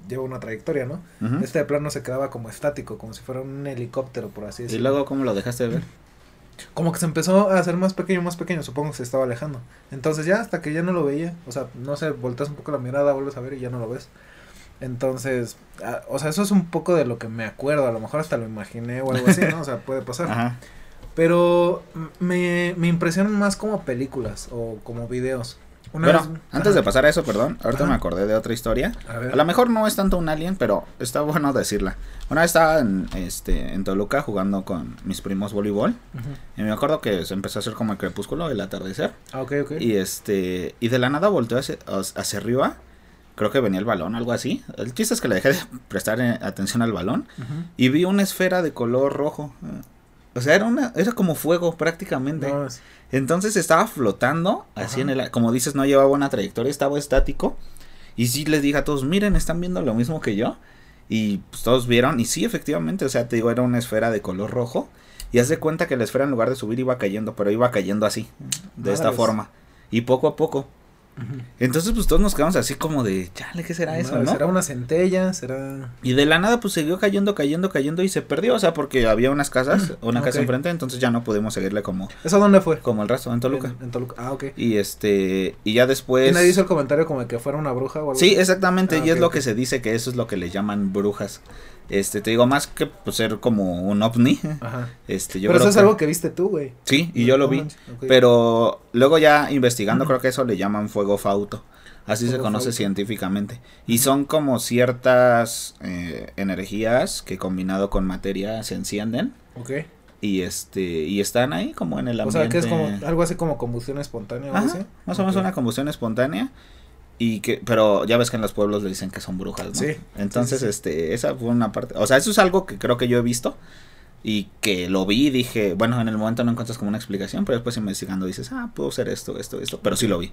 lleva una trayectoria, ¿no? Este de plano se quedaba como estático, como si fuera un helicóptero, por así Y decirlo. luego, ¿cómo lo dejaste de ver? Como que se empezó a hacer más pequeño, más pequeño, supongo que se estaba alejando. Entonces ya hasta que ya no lo veía, o sea, no sé, volteas un poco la mirada, vuelves a ver y ya no lo ves. Entonces, o sea, eso es un poco de lo que me acuerdo, a lo mejor hasta lo imaginé o algo así, ¿no? O sea, puede pasar. Ajá. Pero me, me impresionan más como películas o como videos. Una Bueno, vez- antes Ajá. de pasar a eso, perdón, ahorita Ajá. me acordé de otra historia. A ver. A lo mejor no es tanto un alien, pero está bueno decirla. Una vez estaba en, este, en Toluca jugando con mis primos voleibol. Y me acuerdo que se empezó a hacer como el crepúsculo, el atardecer. Ah, ok, ok. Y este, y de la nada volteó hacia, hacia arriba. Creo que venía el balón, algo así. El chiste es que le dejé de prestar eh, atención al balón y vi una esfera de color rojo. O sea, era una era como fuego prácticamente. No, es- Entonces estaba flotando, así Ajá. en el como dices, no llevaba una trayectoria, estaba estático. Y sí les dije a todos, "Miren, están viendo lo mismo que yo." Y pues todos vieron y sí, efectivamente, o sea, te digo, era una esfera de color rojo. Y haz de cuenta que la esfera en lugar de subir iba cayendo, pero iba cayendo así, de esta forma. Y poco a poco. Entonces, pues todos nos quedamos así como de, chale, ¿qué será eso, no? ¿Será una centella? ¿Será...? Y de la nada, pues siguió cayendo, cayendo, cayendo y se perdió, o sea, porque había unas casas, una casa enfrente, entonces ya no pudimos seguirle como, ¿Eso dónde fue? como el resto en Toluca. En, en Toluca. Ah, ok. Y este, y ya después. ¿Y nadie hizo el comentario como de que fuera una bruja o algo Sí, exactamente, Ah, y es lo que se dice que eso es lo que le llaman brujas. Este, te digo, más que pues, ser como un ovni, Ajá. este, yo Pero creo eso es que- algo que viste tú, güey. Sí, y yo lo vi. Pero luego ya investigando creo que eso le llaman fuego fauto. Así se conoce fauto. científicamente. Y son como ciertas eh, energías que combinado con materia se encienden. Ok. Y este y están ahí como en el O ambiente. sea, que es como algo así como combustión espontánea o algo Ajá, así. más o menos una combustión espontánea. Y que, pero ya ves que en los pueblos le dicen que son brujas, ¿no? Sí, Entonces, sí, sí. este, esa fue una parte. O sea, eso es algo que creo que yo he visto. Y que lo vi y dije, bueno, en el momento no encuentras como una explicación, pero después investigando dices, ah, puedo ser esto, esto, esto. Pero sí lo vi.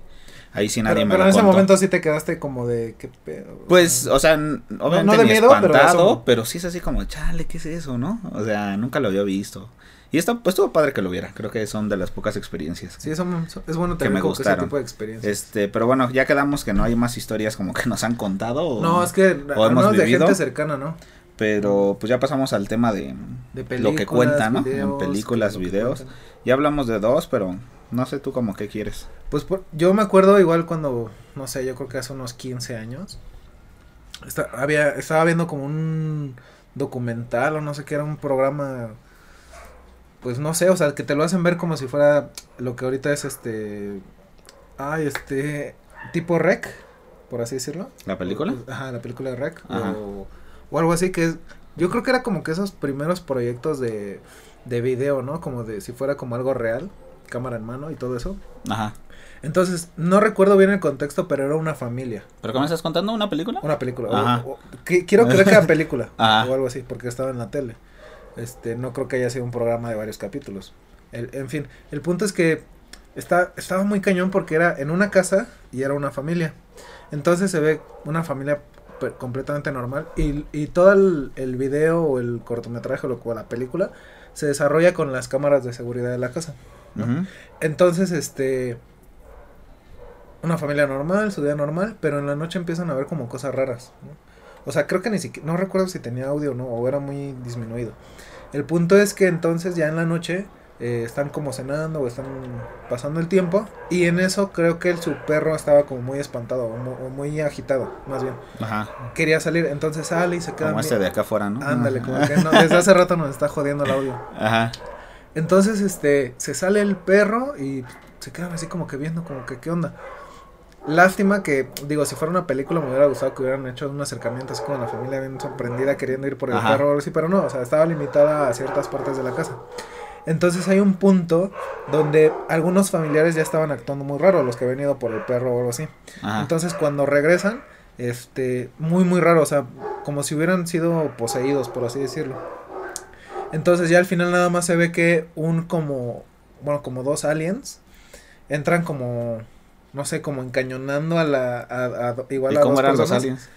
Ahí sí nadie Pero, me pero lo en ese contó. momento sí te quedaste como de qué pedo. Pues, o sea, obviamente no de ni miedo, pero de espantado, asombro. pero, sí es así como, chale, ¿qué es eso, no? O sea, nunca lo había visto. Y esto, pues estuvo padre que lo viera. Creo que son de las pocas experiencias. Sí, eso, eso- es bueno que tener me como que ese gustaron. tipo de experiencias. Este, pero bueno, ya quedamos que no hay más historias como que nos han contado. o- no, es que o hemos de gente cercana, ¿no? Pero pues ya pasamos al tema de, De lo que cuenta, ¿no? videos, en películas, videos. Ya hablamos de dos, pero no sé tú como qué quieres. Pues por- yo me acuerdo igual cuando, no sé, yo creo que hace unos 15 años, esta- había, estaba viendo como un documental o no sé qué, era un programa, pues no sé, o sea, que te lo hacen ver como si fuera lo que ahorita es este, ay, este, tipo rec, por así decirlo. ¿La película? Ajá, la película de rec, o, o algo así que es, yo creo que era como que esos primeros proyectos de, de video, ¿no? Como de si fuera como algo real, cámara en mano y todo eso. Ajá. Entonces, no recuerdo bien el contexto, pero era una familia. ¿Pero qué me estás contando? ¿Una película? Una película. o- Ajá. o- que- quiero creer que era película. Ajá. O algo así, porque estaba en la tele. Este, no creo que haya sido un programa de varios capítulos. El- en fin, el punto es que está, estaba muy cañón porque era en una casa y era una familia. Entonces se ve una familia completamente normal y, y todo el, el video o el cortometraje o lo- o la película se desarrolla con las cámaras de seguridad de la casa. Entonces, este. Una familia normal, su día normal, pero en la noche empiezan a ver como cosas raras. ¿no? O sea, creo que ni siquiera. No recuerdo si tenía audio o no, o era muy disminuido. El punto es que entonces ya en la noche eh, están como cenando o están pasando el tiempo. Y en eso creo que el, su perro estaba como muy espantado o, mu- o muy agitado, más bien. Ajá. Quería salir, entonces sale y se queda. Como este de acá afuera, ¿no? Ándale, como que no, desde hace rato nos está jodiendo el audio. Ajá. Entonces, este, se sale el perro y se quedan así como que viendo, como que, ¿qué onda? Lástima que, digo, si fuera una película me hubiera gustado que hubieran hecho un acercamiento así como la familia bien sorprendida queriendo ir por el Ajá. perro o algo así, pero no, o sea, estaba limitada a ciertas partes de la casa. Entonces hay un punto donde algunos familiares ya estaban actuando muy raro, los que habían ido por el perro o algo así. Ajá. Entonces cuando regresan, este, muy muy raro, o sea, como si hubieran sido poseídos, por así decirlo. Entonces ya al final nada más se ve que un como, bueno, como dos aliens entran como, no sé, como encañonando a la, a, a- igual ¿Y a cómo dos eran los personas. aliens?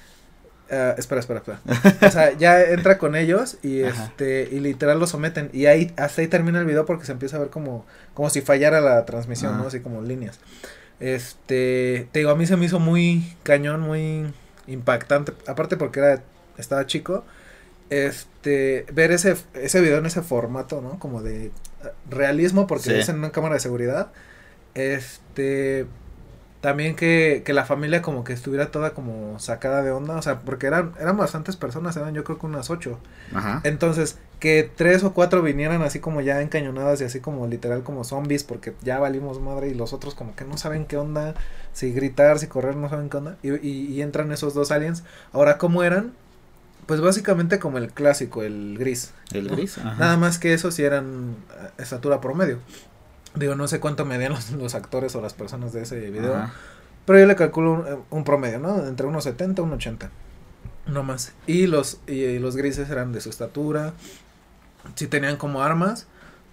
Ah, espera, espera, espera. O sea, ya entra con ellos y Ajá. este y literal los someten y ahí hasta ahí termina el video porque se empieza a ver como como si fallara la transmisión, Ajá. ¿no? Así como líneas. Este, te digo, a mí se me hizo muy cañón, muy impactante, aparte porque era estaba chico. Este, ver ese ese video en ese formato, ¿no? Como de eh, realismo porque Sí. es en una cámara de seguridad. Este, también que, que la familia como que estuviera toda como sacada de onda, o sea, porque eran, eran bastantes personas, eran yo creo que unas ocho. Ajá. Entonces, que tres o cuatro vinieran así como ya encañonadas y así como literal como zombies, porque ya valimos madre y los otros como que no saben qué onda, si gritar, si correr, no saben qué onda, y, y, y entran esos dos aliens. Ahora, ¿cómo eran? Pues básicamente como el clásico, el gris. El gris. Ajá. Nada más que eso sí eran eh, estatura promedio. Digo, no sé cuánto medían los, los actores o las personas de ese video. Ajá. Pero yo le calculo un, eh, un promedio, ¿no? Entre unos 70 y unos 80. No más. Y los, y los grises eran de su estatura. Sí tenían como armas,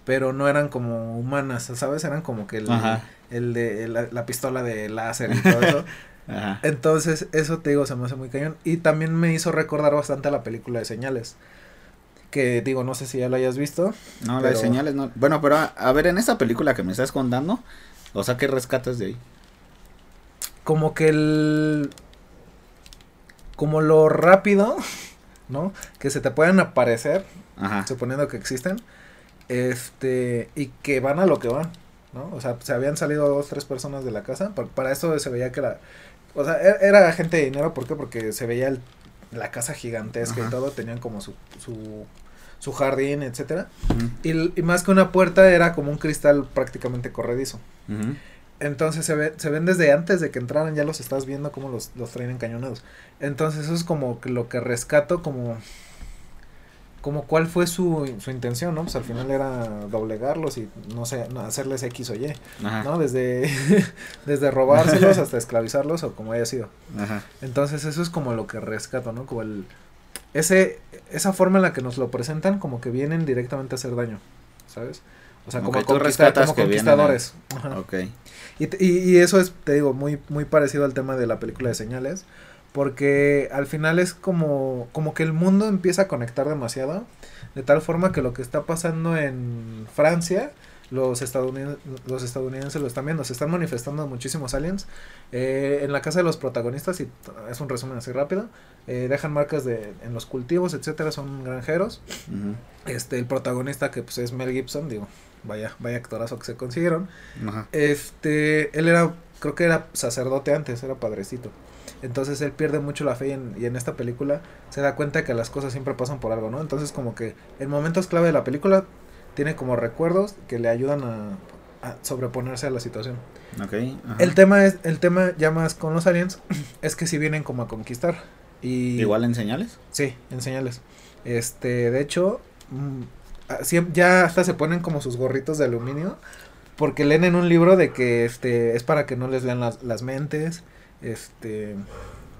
pero no eran como humanas, ¿sabes? Eran como que el, Ajá. el de la, la pistola de láser y todo eso. Ajá. Entonces, eso te digo, se me hace muy cañón. Y también me hizo recordar bastante a la película de Señales. Que digo, no sé si ya la hayas visto. No, la de pero- señales no. Bueno, pero a, a ver, en esta película que me estás contando, o sea, ¿qué rescatas de ahí? Como que el. Como lo rápido, ¿no? Que se te pueden aparecer, Ajá. suponiendo que existen. Este. Y que van a lo que van, ¿no? O sea, se habían salido dos, tres personas de la casa. pa- Para eso se veía que la. O sea, e- era gente de dinero, ¿por qué? Porque se veía el- la casa gigantesca Ajá. y todo. Tenían como su. su su jardín, etcétera. Y, más que una puerta era como un cristal prácticamente corredizo. Entonces se, ve, se ven desde antes de que entraran, ya los estás viendo cómo los, los traen encañonados. Entonces eso es como que lo que rescato como... Como cuál fue su, su intención, ¿no? Pues al final era doblegarlos y no sé, no, hacerles X o Y, Ajá. ¿no? Desde, desde robárselos hasta esclavizarlos o como haya sido. Ajá. Entonces eso es como lo que rescato, ¿no? Como el... Ese, esa forma en la que nos lo presentan como que vienen directamente a hacer daño, ¿sabes? O sea, como, conquista- como conquistadores. Ajá. Ok. Y, y, y eso es, te digo, muy, muy parecido al tema de la película de señales. Porque al final es como, como que el mundo empieza a conectar demasiado. De tal forma que lo que está pasando en Francia, los estadounidenses, los estadounidenses lo están viendo. Se están manifestando muchísimos aliens. Eh, en la casa de los protagonistas, y es un resumen así rápido, eh, dejan marcas de, en los cultivos, etcétera, son granjeros. Este, el protagonista que pues es Mel Gibson, digo, vaya, vaya actorazo que se consiguieron. Este, él era, creo que era sacerdote antes, era padrecito. Entonces él pierde mucho la fe y en, y en esta película se da cuenta que las cosas siempre pasan por algo, ¿no? Entonces como que en momentos clave de la película tiene como recuerdos que le ayudan a, a sobreponerse a la situación. Ajá. El tema es, el tema ya más con los aliens es que si vienen como a conquistar. Y Igual en señales. Sí, en señales. Este, de hecho, mm, ya hasta se ponen como sus gorritos de aluminio. Porque leen en un libro de que este es para que no les lean las, las mentes. Este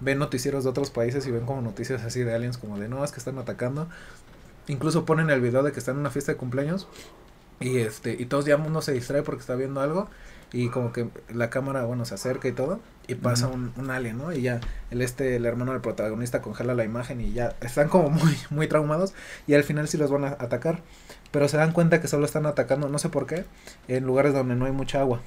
ven noticieros de otros países y ven como noticias así de aliens como de no, es que están atacando. Incluso ponen el video de que están en una fiesta de cumpleaños. Y este, y todos ya uno se distrae porque está viendo algo. Y como que la cámara, bueno, se acerca y todo. Y pasa un, un alien, ¿no? Y ya el este, el hermano del protagonista congela la imagen y ya están como muy, muy traumados. Y al final sí los van a atacar. Pero se dan cuenta que solo están atacando, no sé por qué, en lugares donde no hay mucha agua.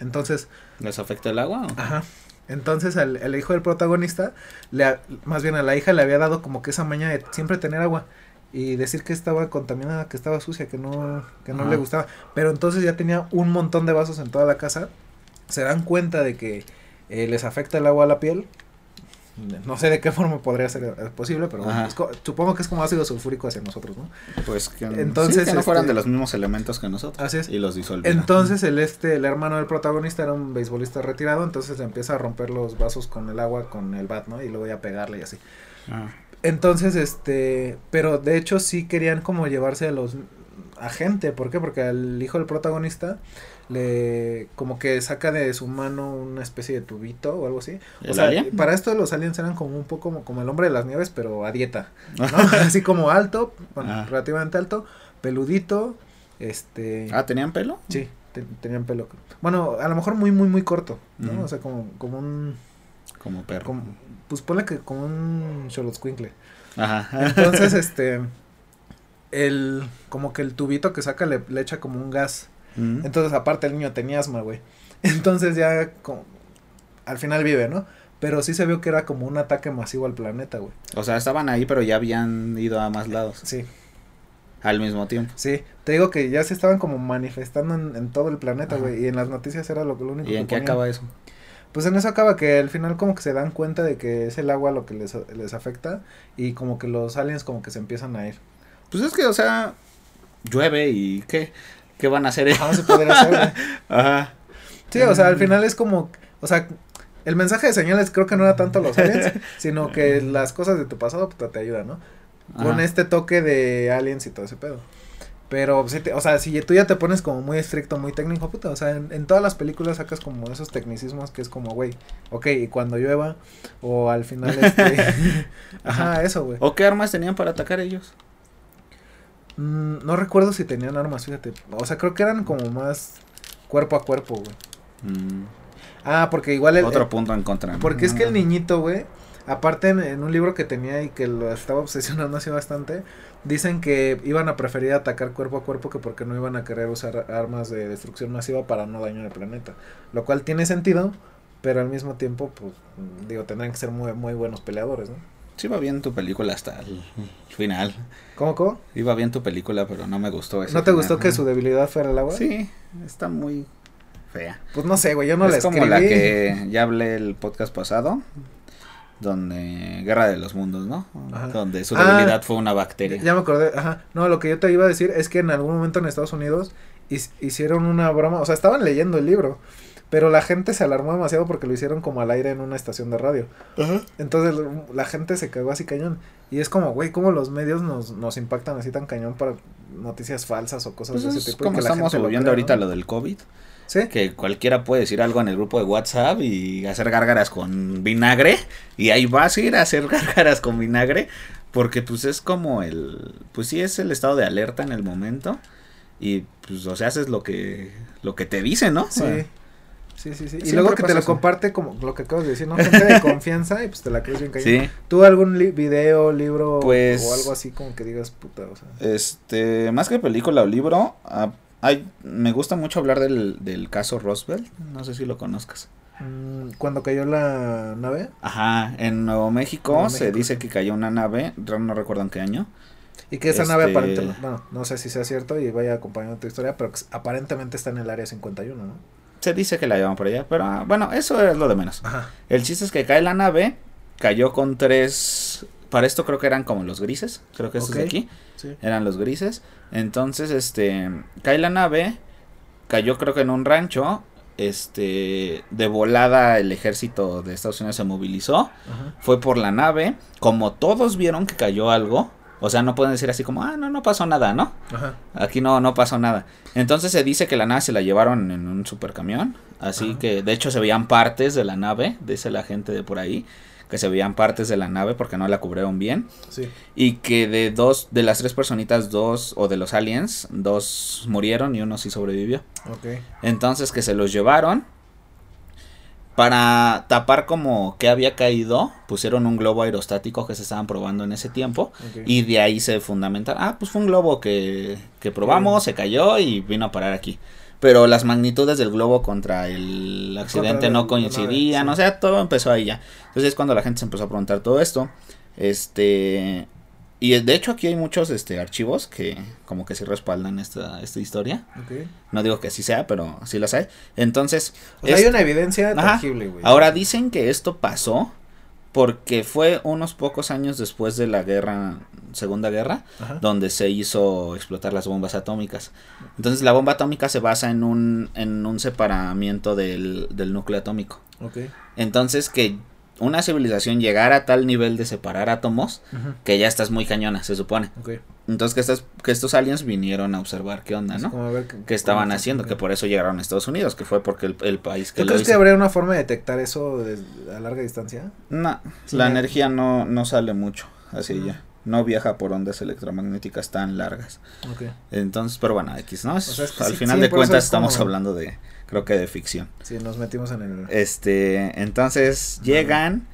Entonces, ¿Les afecta el agua? o? Ajá. Entonces al, el hijo del protagonista, le, ha- más bien a la hija le había dado como que esa maña de siempre tener agua y decir que estaba contaminada, que estaba sucia, que no, que no Ajá. le gustaba. Pero entonces ya tenía un montón de vasos en toda la casa. Se dan cuenta de que eh, les afecta el agua a la piel. No sé de qué forma podría ser eh, posible, pero bueno, Ajá. es supongo que es como ácido sulfúrico hacia nosotros, ¿no? Pues que, Entonces, sí, que no fueran este- de los mismos elementos que nosotros. Así es. Y los disolvieran. Entonces el este, el hermano del protagonista era un beisbolista retirado, entonces empieza a romper los vasos con el agua con el bat, ¿no? Y luego ya pegarle y así. Ah, Entonces, este, pero de hecho sí querían como llevarse a los a gente, ¿por qué? Porque al hijo del protagonista le como que saca de su mano una especie de tubito o algo así. O ¿El sea, alien? para esto los aliens eran como un poco como, como el hombre de las nieves, pero a dieta, ¿no? así como alto, bueno, Ah. relativamente alto, peludito, este Ah, ¿tenían pelo? Sí, te- tenían pelo. Bueno, a lo mejor muy, muy, muy corto, ¿no? O sea, como, como un, Como perro. como, pues ponle que como un Xolotzcuincle. Ajá. Entonces, este, el, como que el tubito que saca le, le echa como un gas. Mm. Entonces, aparte el niño tenía asma, güey. Entonces ya, como, al final vive, ¿no? Pero sí se vio que era como un ataque masivo al planeta, güey. O sea, estaban ahí, pero ya habían ido a más lados Sí, al mismo tiempo. sí. Te digo que ya se estaban como manifestando en, en todo el planeta, güey. Y en las noticias era lo, lo único ¿Y que en qué ponían. acaba eso? Pues en eso acaba que al final como que se dan cuenta de que es el agua lo que les, les afecta y como que los aliens como que se empiezan a ir. Pues es que, o sea, llueve y ¿qué? ¿Qué van a hacer? Ajá, se podría hacer. Ajá. Sí, o sea, al final es como, o sea, el mensaje de señales creo que no era tanto los aliens, sino que las cosas de tu pasado pues, te ayudan, ¿no? Con este toque de aliens y todo ese pedo. Pero, o sea, si tú ya te pones como muy estricto, muy técnico, puta, o sea, en, en todas las películas sacas como esos tecnicismos que es como, güey, ok, y cuando llueva, o al final, este, ajá, eso, güey. ¿O qué armas tenían para atacar ellos? Mm, no recuerdo si tenían armas, fíjate, o sea, creo que eran como más cuerpo a cuerpo, güey. Mm, Ah, porque igual el, otro el- punto en contra. ¿no? porque es que el niñito, güey, aparte en, en un libro que tenía y que lo estaba obsesionando así bastante, dicen que iban a preferir atacar cuerpo a cuerpo que porque no iban a querer usar armas de destrucción masiva para no dañar el planeta. Lo cual tiene sentido, pero al mismo tiempo, pues, digo, tendrán que ser muy, muy buenos peleadores, ¿no? Sí iba bien tu película hasta el final. ¿Cómo, cómo? Iba bien tu película, pero no me gustó eso. ¿No te gustó que su debilidad fuera el agua? Sí, está muy fea. Pues no sé, güey, yo no la es como escribí. la que ya hablé el podcast pasado, donde Guerra de los Mundos, ¿no? Ajá. Donde su Ah, debilidad fue una bacteria. Ya me acordé, ajá. No, lo que yo te iba a decir es que en algún momento en Estados Unidos hicieron una broma, o sea, estaban leyendo el libro, pero la gente se alarmó demasiado porque lo hicieron como al aire en una estación de radio. Entonces lo- la gente se cagó así cañón. Y es como, güey, cómo los medios nos, nos impactan así tan cañón para noticias falsas o cosas Pues de ese es tipo. como estamos ahorita ¿no? lo del COVID, Sí. que cualquiera puede decir algo en el grupo de WhatsApp y hacer gárgaras con vinagre, y ahí vas a ir a hacer gárgaras con vinagre, porque pues es como el, pues sí es el estado de alerta en el momento, y pues o sea, haces lo que, lo que te dicen, ¿no? Sí. Sí, sí, sí. Y Siempre luego que te lo eso. comparte como lo que acabas de decir, ¿no? Gente de confianza y pues te la crees bien cañón. Sí. ¿Tú algún li- video, libro Pues- o algo así como que digas puta, o sea? Este, más que película o libro, ah, hay, me gusta mucho hablar del, del caso Roosevelt, no sé si lo conozcas. Mm, cuando cayó la nave Ajá, en Nuevo México Nuevo se dice que cayó una nave, no recuerdo en qué año. y que esa nave Este- aparentemente, bueno, no sé si sea cierto y vaya acompañando tu historia, pero aparentemente está en el área 51, ¿no? Se dice que la llevan por allá, pero ah, bueno, eso es lo de menos. Ajá. El chiste es que cae la nave, cayó con tres, para esto creo que eran como los grises, creo que estos de aquí, Sí. eran los grises. Entonces, este, cae la nave, cayó creo que en un rancho, este, de volada el ejército de Estados Unidos se movilizó, Ajá. fue por la nave, como todos vieron que cayó algo, o sea, no pueden decir así como, ah, no, no pasó nada, ¿no? Ajá. Aquí no, no pasó nada. Entonces se dice que la nave se la llevaron en un supercamión. Así Ajá. que, de hecho, se veían partes de la nave, dice la gente de por ahí, que se veían partes de la nave porque no la cubrieron bien. Sí. Y que de dos, de las tres personitas, dos, o de los aliens, dos murieron y uno sí sobrevivió. Entonces que se los llevaron. Para tapar como que había caído, pusieron un globo aerostático que se estaban probando en ese tiempo. Y de ahí se fundamenta. Ah, pues fue un globo que, que probamos, se cayó y vino a parar aquí. Pero las magnitudes del globo contra el accidente no coincidían. O sea, todo empezó ahí ya. Entonces es cuando la gente se empezó a preguntar todo esto. Este. Y de hecho aquí hay muchos este, archivos que como que sí respaldan esta, esta historia. No digo que así sea, pero sí las hay. Entonces, O sea, es- hay una evidencia Ajá. tangible, güey. Ahora dicen que esto pasó porque fue unos pocos años después de la guerra, Segunda Guerra, Ajá. donde se hizo explotar las bombas atómicas. Entonces la bomba atómica se basa en un, en un separamiento del, del núcleo atómico. Entonces que una civilización llegara a tal nivel de separar átomos que ya estás muy cañona, se supone. Entonces que, estas, que estos aliens vinieron a observar qué onda, Así ¿no? como a ver Que estaban cómo- haciendo, que por eso llegaron a Estados Unidos, que fue porque el, el país que ¿Tú lo crees que habría una forma de detectar eso de- a larga distancia? No, Sí, la ya. energía no, no sale mucho así ya. No viaja por ondas electromagnéticas tan largas. Entonces, pero bueno, X, ¿no? Es- sea, es que al sí- final sí, de cuentas es estamos como- hablando de, creo que de ficción. Sí, nos metimos en el... Este, entonces llegan,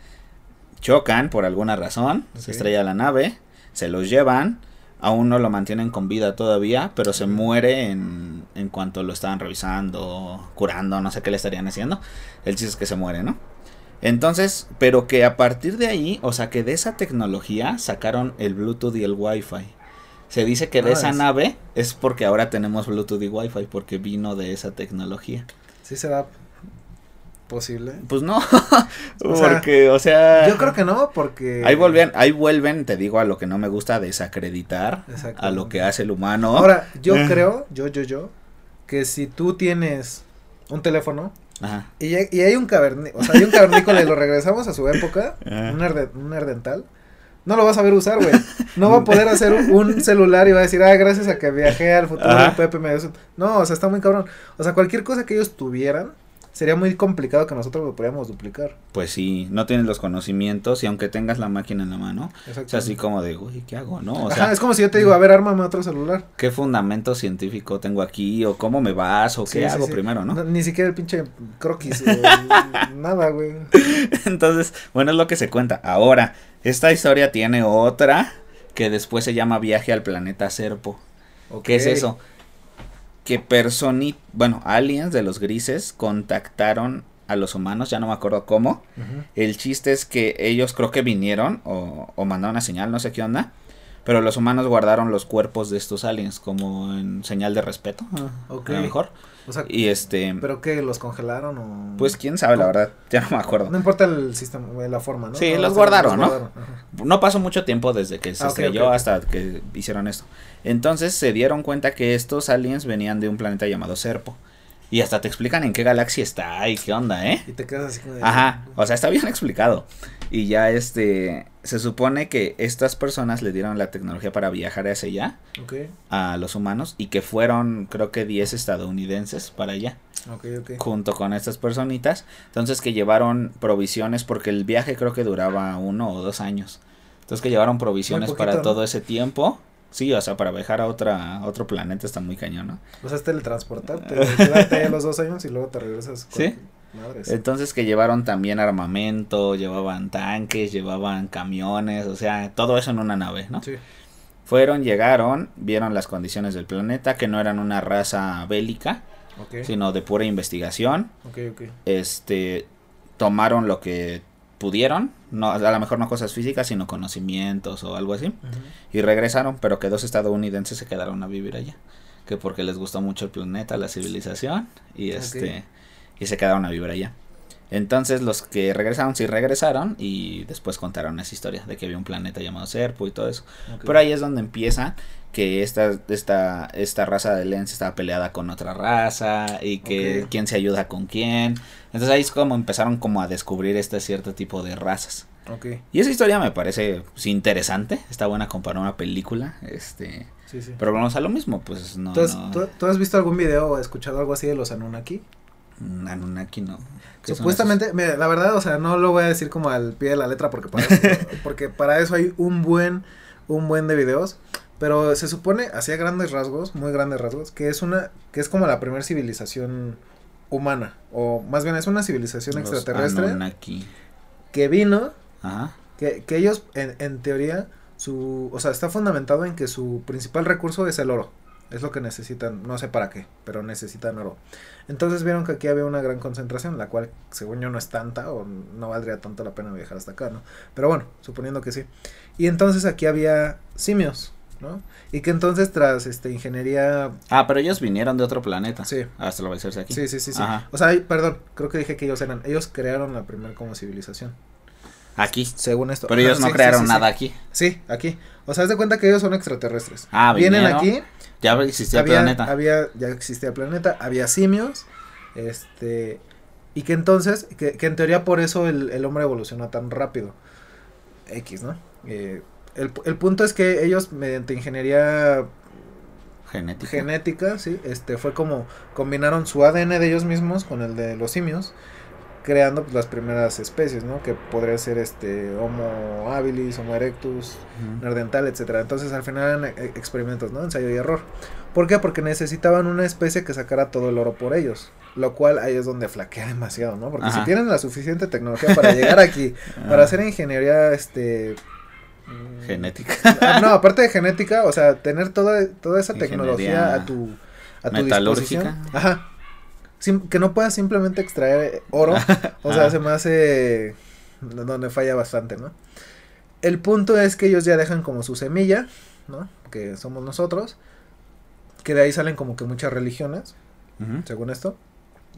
chocan por alguna razón, se estrella la nave, se los llevan, aún no lo mantienen con vida todavía, pero se muere en, en cuanto lo estaban revisando, curando, no sé qué le estarían haciendo. El chiste es que se muere, ¿no? Entonces, pero que a partir de ahí, o sea, que de esa tecnología sacaron el Bluetooth y el Wi-Fi. Se dice que de Ah, esa es- nave es porque ahora tenemos Bluetooth y Wi-Fi, porque vino de esa tecnología. ¿Sí será posible? Pues no, O sea, porque, o sea, Yo creo que no, porque... ahí vuelven, ahí vuelven, te digo, a lo que no me gusta, desacreditar a lo que hace el humano. Ahora, yo Eh. creo, yo, yo, yo, que si tú tienes un teléfono Ajá. y, hay- y hay un cavernícola, o sea, hay un cavernícola y lo regresamos a su época, Ajá. un, arde- un ardental, no lo vas a ver usar, güey. No va a poder hacer un, un celular y va a decir, ah, gracias a que viajé al futuro, Ajá. Pepe me dio eso". No, o sea, está muy cabrón. O sea, cualquier cosa que ellos tuvieran, sería muy complicado que nosotros lo pudiéramos duplicar. Pues sí, no tienes los conocimientos y aunque tengas la máquina en la mano, es así como de, uy, ¿qué hago, no? O Ajá, sea, es como si yo te digo, a ver, ármame otro celular. ¿qué fundamento científico tengo aquí? ¿O cómo me vas? ¿O Sí, qué sí, hago sí. primero, no? Ni siquiera el pinche croquis, o nada, güey. Entonces, bueno, es lo que se cuenta. Ahora, esta historia tiene otra que después se llama Viaje al planeta Serpo. ¿Qué es eso? Que personi, bueno, aliens de los grises contactaron a los humanos, ya no me acuerdo cómo. El chiste es que ellos creo que vinieron o, o mandaron una señal, no sé qué onda. Pero los humanos guardaron los cuerpos de estos aliens como en señal de respeto, a- Ok. a lo mejor. O sea, Y este, ¿pero qué? ¿Los congelaron o...? pues quién sabe, la verdad, ya no me acuerdo. No importa el sistema, eh, la forma, ¿no? Sí, No, los guardaron, ¿no? Ajá. No pasó mucho tiempo desde que se Ah, estrelló hasta que hicieron esto. Entonces se dieron cuenta que estos aliens venían de un planeta llamado Serpo. Y hasta te explican en qué galaxia está y qué onda, ¿eh? Y te quedas así como de... Ajá, o sea, está bien explicado. Y ya este, se supone que estas personas le dieron la tecnología para viajar hacia allá Ok, a los humanos y que fueron creo que 10 estadounidenses para allá junto con estas personitas. Entonces que llevaron provisiones porque el viaje creo que duraba uno o dos años. Entonces que llevaron provisiones para todo ese tiempo. Sí, o sea, para viajar a otra a otro planeta está muy cañón, ¿no? O sea, es teletransportarte, quedarte ahí a los dos años y luego te regresas con... Sí. Madres. Entonces que llevaron también armamento, llevaban tanques, llevaban camiones, o sea, todo eso en una nave, ¿no? Sí. Fueron, llegaron, vieron las condiciones del planeta, que no eran una raza bélica, sino de pura investigación. ok, ok. Este, tomaron lo que pudieron, no, a lo mejor no cosas físicas, sino conocimientos o algo así, y regresaron, pero que dos estadounidenses se quedaron a vivir allá, que porque les gustó mucho el planeta, la civilización, y este, y se quedaron a vivir allá. Entonces los que regresaron sí regresaron y después contaron esa historia de que había un planeta llamado Serpo y todo eso. Pero ahí es donde empieza que esta, esta, esta raza de Lens estaba peleada con otra raza y que quién se ayuda con quién. Entonces ahí es como empezaron como a descubrir este cierto tipo de razas. Ok, Y esa historia me parece pues, interesante, está buena comparar una película, este, sí, sí. pero vamos a lo mismo, pues no, ¿Tú has, no, tú- tú has visto algún video o escuchado algo así de los Anunnaki? Anunnaki no. ¿Qué son Supuestamente, mira, la verdad, o sea, no lo voy a decir como al pie de la letra porque para eso, porque para eso hay un buen, un buen de videos. Pero se supone, así a grandes rasgos, muy grandes rasgos, que es una, que es como la primera civilización humana, o más bien es una civilización extraterrestre Anunnaki. que vino, Ajá. que, que ellos, en, en teoría, su, o sea, está fundamentado en que su principal recurso es el oro. Es lo que necesitan, no sé para qué, pero necesitan oro. Entonces vieron que aquí había una gran concentración, la cual, según yo, no es tanta o no valdría tanto la pena viajar hasta acá, ¿no? Pero bueno, suponiendo que sí. Y entonces aquí había simios, ¿no? Y que entonces tras este ingeniería, Ah, pero ellos vinieron de otro planeta. sí, Hasta lo va a aquí. sí, sí, sí, sí. Ajá. O sea, perdón, creo que dije que ellos eran, ellos crearon la primera como civilización, Aquí. según esto. Pero ellos no sí, crearon sí, sí. nada aquí. Sí, aquí. O sea, haz de cuenta que ellos son extraterrestres. Ah, Vienen vinieron, aquí, Ya existía el planeta. había, ya existía el planeta, había simios, este, y que entonces, que, que en teoría por eso el, el hombre evolucionó tan rápido. X, ¿no? Eh, el, el punto es que ellos, mediante ingeniería Genética. genética, sí, este, fue como combinaron su ADN de ellos mismos con el de los simios, creando pues, las primeras especies, ¿no? Que podría ser este Homo habilis, Homo erectus, Ujú. Nerdental, etcétera. Entonces al final eran e- experimentos, ¿no? Ensayo y error. ¿Por qué? Porque necesitaban una especie que sacara todo el oro por ellos. Lo cual ahí es donde flaquea demasiado, ¿no? Porque si tienen la suficiente tecnología para llegar aquí, para Ah, hacer ingeniería, este... mm, Genética. No, aparte de genética, o sea, tener toda, toda esa tecnología a tu, a tu disposición. Ajá. Que no puedas simplemente extraer oro, o sea, Ah. se me hace donde falla bastante, ¿no? El punto es que ellos ya dejan como su semilla, ¿no? Que somos nosotros, que de ahí salen como que muchas religiones, según esto,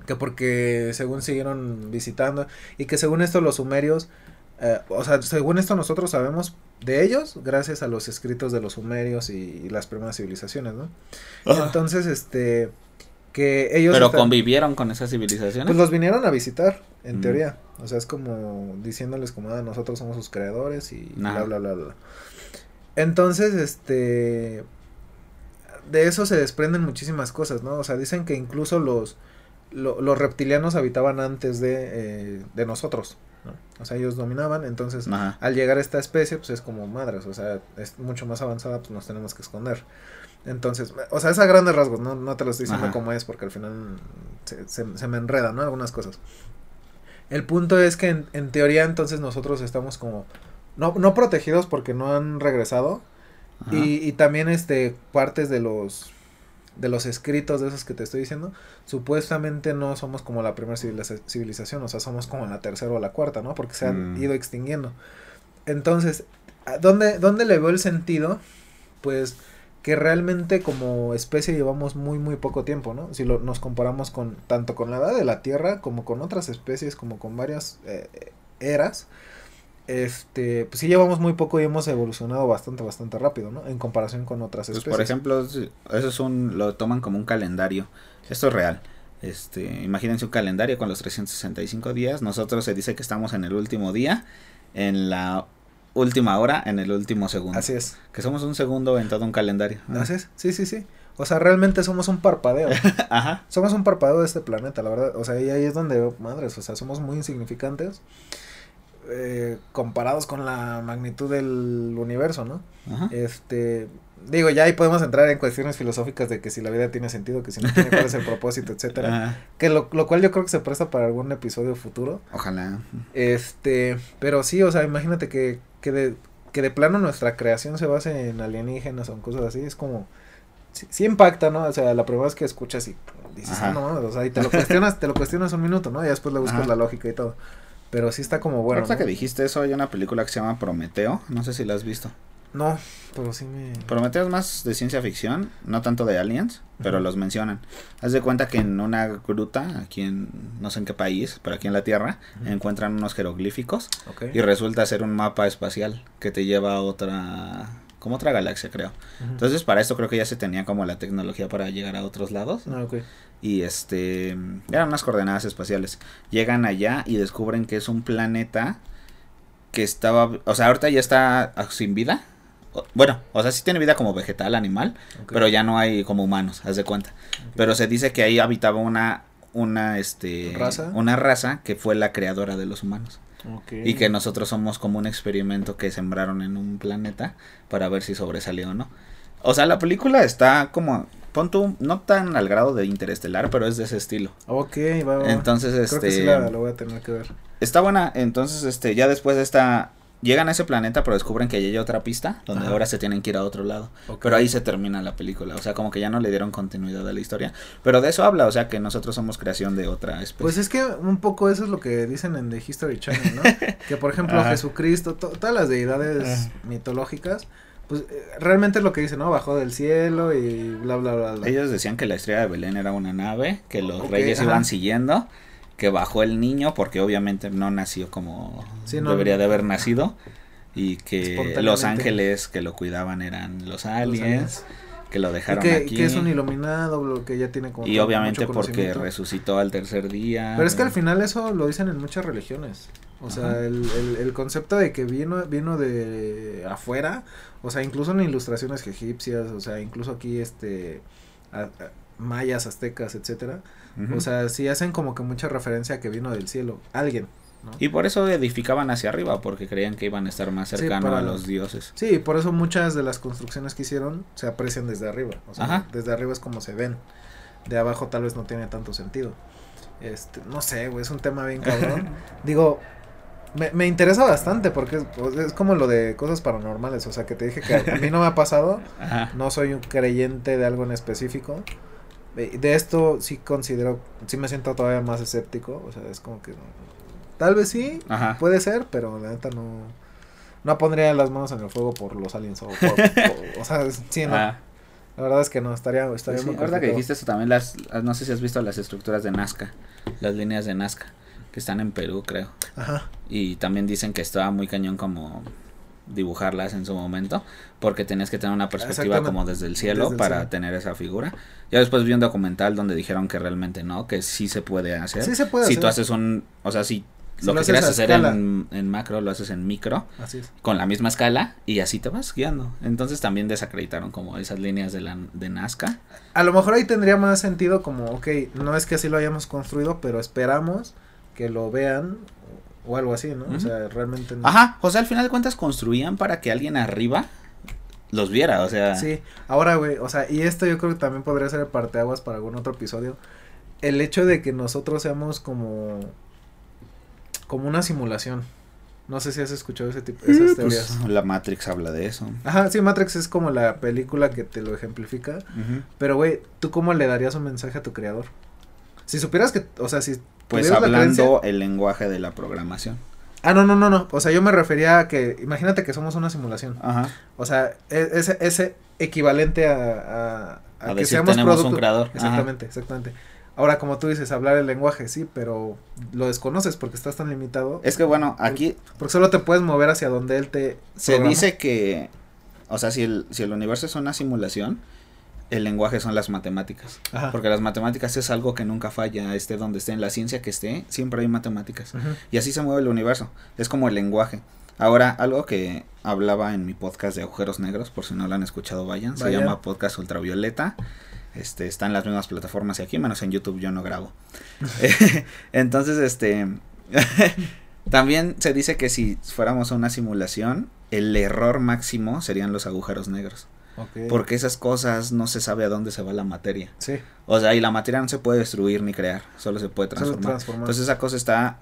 que porque según siguieron visitando y que según esto los sumerios, eh, o sea, según esto nosotros sabemos de ellos gracias a los escritos de los sumerios y, y las primeras civilizaciones, ¿no? Ajá. Entonces, este, que ellos... Pero están- convivieron con esas civilizaciones. Pues los vinieron a visitar, en Mm. teoría. O sea, es como diciéndoles como, ah, nosotros somos sus creadores y Ajá. bla, bla, bla, bla. Entonces, este... De eso se desprenden muchísimas cosas, ¿no? O sea, dicen que incluso los, lo- los reptilianos habitaban antes de, eh, de nosotros, ¿no? O sea, ellos dominaban, entonces al llegar a esta especie, pues es como madres, o sea, es mucho más avanzada, pues nos tenemos que esconder. Entonces, o sea, es a grandes rasgos, no, no te lo estoy diciendo Ajá. como es, porque al final se, se, se me enredan, ¿no? Algunas cosas. El punto es que en, en teoría entonces nosotros estamos como, no, no protegidos porque no han regresado, y, y también este, partes de los de los escritos de esos que te estoy diciendo, supuestamente no somos como la primera civiliza- civilización, o sea, somos como la tercera o la cuarta, ¿no? Porque se han Mm. ido extinguiendo. Entonces, ¿a ¿dónde, ¿dónde le veo el sentido? Pues que realmente como especie llevamos muy muy poco tiempo, ¿no? Si lo, nos comparamos con tanto con la edad de la Tierra como con otras especies, como con varias eh, eras, este, pues sí llevamos muy poco y hemos evolucionado bastante bastante rápido, ¿no? En comparación con otras Pues, especies. por ejemplo, eso es un, lo toman como un calendario. Esto es real. Este, imagínense un calendario con los 365 días. Nosotros se dice que estamos en el último día, en la última hora, en el último segundo. Así es. Que somos un segundo en todo un calendario. Así es. Sí, sí, sí. O sea, realmente somos un parpadeo. Ajá. somos un parpadeo de este planeta, la verdad. O sea, y ahí es donde, madres, o sea, somos muy insignificantes eh, comparados con la magnitud del universo, ¿no? Ajá. Este, digo, ya ahí podemos entrar en cuestiones filosóficas de que si la vida tiene sentido, que si no tiene, cuál es el propósito, etcétera. Ajá. Que lo, lo cual yo creo que se presta para algún episodio futuro. Ojalá. Este, pero sí, o sea, imagínate que, que de, que de plano nuestra creación se base en alienígenas o en cosas así, es como, sí, sí impacta, ¿no? O sea, la primera vez que escuchas y dices, ah, no, mames", o sea, y te lo cuestionas, te lo cuestionas un minuto, ¿no? Y después le buscas Ajá. la lógica y todo. Pero sí está como bueno. Ahorita ¿no? que dijiste eso, hay una película que se llama Prometeo. No sé si la has visto. No, pero sí me... Prometeo es más de ciencia ficción, no tanto de aliens, pero los mencionan. Haz de cuenta que en una gruta, aquí en no sé en qué país, pero aquí en la Tierra, encuentran unos jeroglíficos Ok. y resulta ser un mapa espacial que te lleva a otra, como otra galaxia, creo. Entonces, para esto creo que ya se tenía como la tecnología para llegar a otros lados. Ah, ok. Y este, eran unas coordenadas espaciales. Llegan allá y descubren que es un planeta que estaba, o sea, ahorita ya está ah, sin vida. Bueno, o sea, sí tiene vida como vegetal, animal, pero ya no hay como humanos, haz de cuenta. Pero se dice que ahí habitaba una, una, este, ¿Raza? una raza que fue la creadora de los humanos. Y que nosotros somos como un experimento que sembraron en un planeta para ver si sobresalió o no. O sea, la película está como, pon tú, no tan al grado de interestelar, pero es de ese estilo. Ok, va, va, va. Entonces, Creo este, que sí la, la voy a tener que ver. está buena. Entonces, este, ya después de esta, llegan a ese planeta, pero descubren que ya hay otra pista, donde Ajá. ahora se tienen que ir a otro lado. Pero ahí se termina la película, o sea, como que ya no le dieron continuidad a la historia. Pero de eso habla, o sea, que nosotros somos creación de otra especie. Pues es que un poco eso es lo que dicen en The History Channel, ¿no? que por ejemplo Ajá. Jesucristo, to- todas las deidades Ajá. mitológicas, pues eh, realmente es lo que dicen, ¿no? Bajó del cielo y bla, bla, bla, bla. Ellos decían que la estrella de Belén era una nave, que los reyes ajá. iban siguiendo, que bajó el niño porque obviamente no nació como Sí, no, debería de haber nacido y que los ángeles que lo cuidaban eran los Los aliens, que lo Y dejaron que, aquí. que es un iluminado, lo que ya tiene como y obviamente porque resucitó al tercer día. Pero es que al final eso lo dicen en muchas religiones. O sea, el, el, el concepto de que vino, vino de afuera, o sea, incluso en ilustraciones egipcias, o sea, incluso aquí este a- a- mayas, aztecas, etcétera. O sea, sí hacen como que mucha referencia a que vino del cielo, alguien, ¿no? y por eso edificaban hacia arriba porque creían que iban a estar más Sí, cercano para- a los dioses. Sí, por eso muchas de las construcciones que hicieron se aprecian desde arriba. O sea, Ajá. desde arriba es como se ven. De abajo tal vez no tiene tanto sentido. Este, no sé, güey, es un tema bien cabrón. Digo, me, me interesa bastante porque es, pues, es como lo de cosas paranormales. O sea, que te dije que a mí no me ha pasado. Ajá. No soy un creyente de algo en específico. Eh, De esto sí considero, sí me siento todavía más escéptico. O sea, es como que tal vez sí, Ajá. Puede ser, pero la neta no. No pondría las manos en el fuego por los aliens o por. por- o sea, sí, no. Ah, La verdad es que no, estaría, estaría sí, muy ahorita que dijiste eso también las, las- no sé si has visto las estructuras de Nazca, las líneas de Nazca que están en Perú, creo. Ajá. Y también dicen que estaba muy cañón como dibujarlas en su momento, porque tenías que tener una perspectiva como desde el cielo Desde el para cielo. tener esa figura. Ya después vi un documental donde dijeron que realmente no, que sí se puede hacer. Sí se puede si hacer. tú haces un, o sea, si, Si lo lo que quieras hacer en, en macro lo haces en micro, Así es. con la misma escala y así te vas guiando. Entonces también desacreditaron como esas líneas de la de Nazca. A lo mejor ahí tendría más sentido como, ok, no es que así lo hayamos construido, pero esperamos que lo vean o algo así, ¿no? O sea, realmente no. Ajá, o sea, al final de cuentas construían para que alguien arriba los viera, o sea, Sí, ahora, güey, o sea, y esto yo creo que también podría ser el parteaguas para algún otro episodio. El hecho de que nosotros seamos como como una simulación. No sé si has escuchado ese tipo, esas pues, teorías. la Matrix habla de eso. Ajá, sí, Matrix es como la película que te lo ejemplifica. Ujú. Pero, güey, ¿tú cómo le darías un mensaje a tu creador? Si supieras que, o sea, si... Pues hablando creencia- el lenguaje de la programación. Ah, no, no, no, no. O sea, yo me refería a que, imagínate que somos una simulación. Ajá. O sea, e- ese, ese equivalente a, a, A, a que decir seamos tenemos un creador. Ajá. Exactamente, exactamente. Ahora, como tú dices, hablar el lenguaje, sí, pero lo desconoces porque estás tan limitado. Es que bueno, aquí Porque solo te puedes mover hacia donde él te... se programa. dice que, o sea, si el, si el universo es una simulación, el lenguaje son las matemáticas. Ajá. Porque las matemáticas es algo que nunca falla, esté donde esté, en la ciencia que esté, siempre hay matemáticas. Y así se mueve el universo. Es como el lenguaje. Ahora, algo que hablaba en mi podcast de agujeros negros, por si no lo han escuchado, vayan. Se llama Podcast Ultravioleta. Este, está en las mismas plataformas y aquí, menos en YouTube yo no grabo. Entonces, este, también se dice que si fuéramos una simulación, el error máximo serían los agujeros negros. Porque esas cosas no se sabe a dónde se va la materia. Sí, O sea, y la materia no se puede destruir ni crear, solo se puede transformar. transformar. Entonces esa cosa está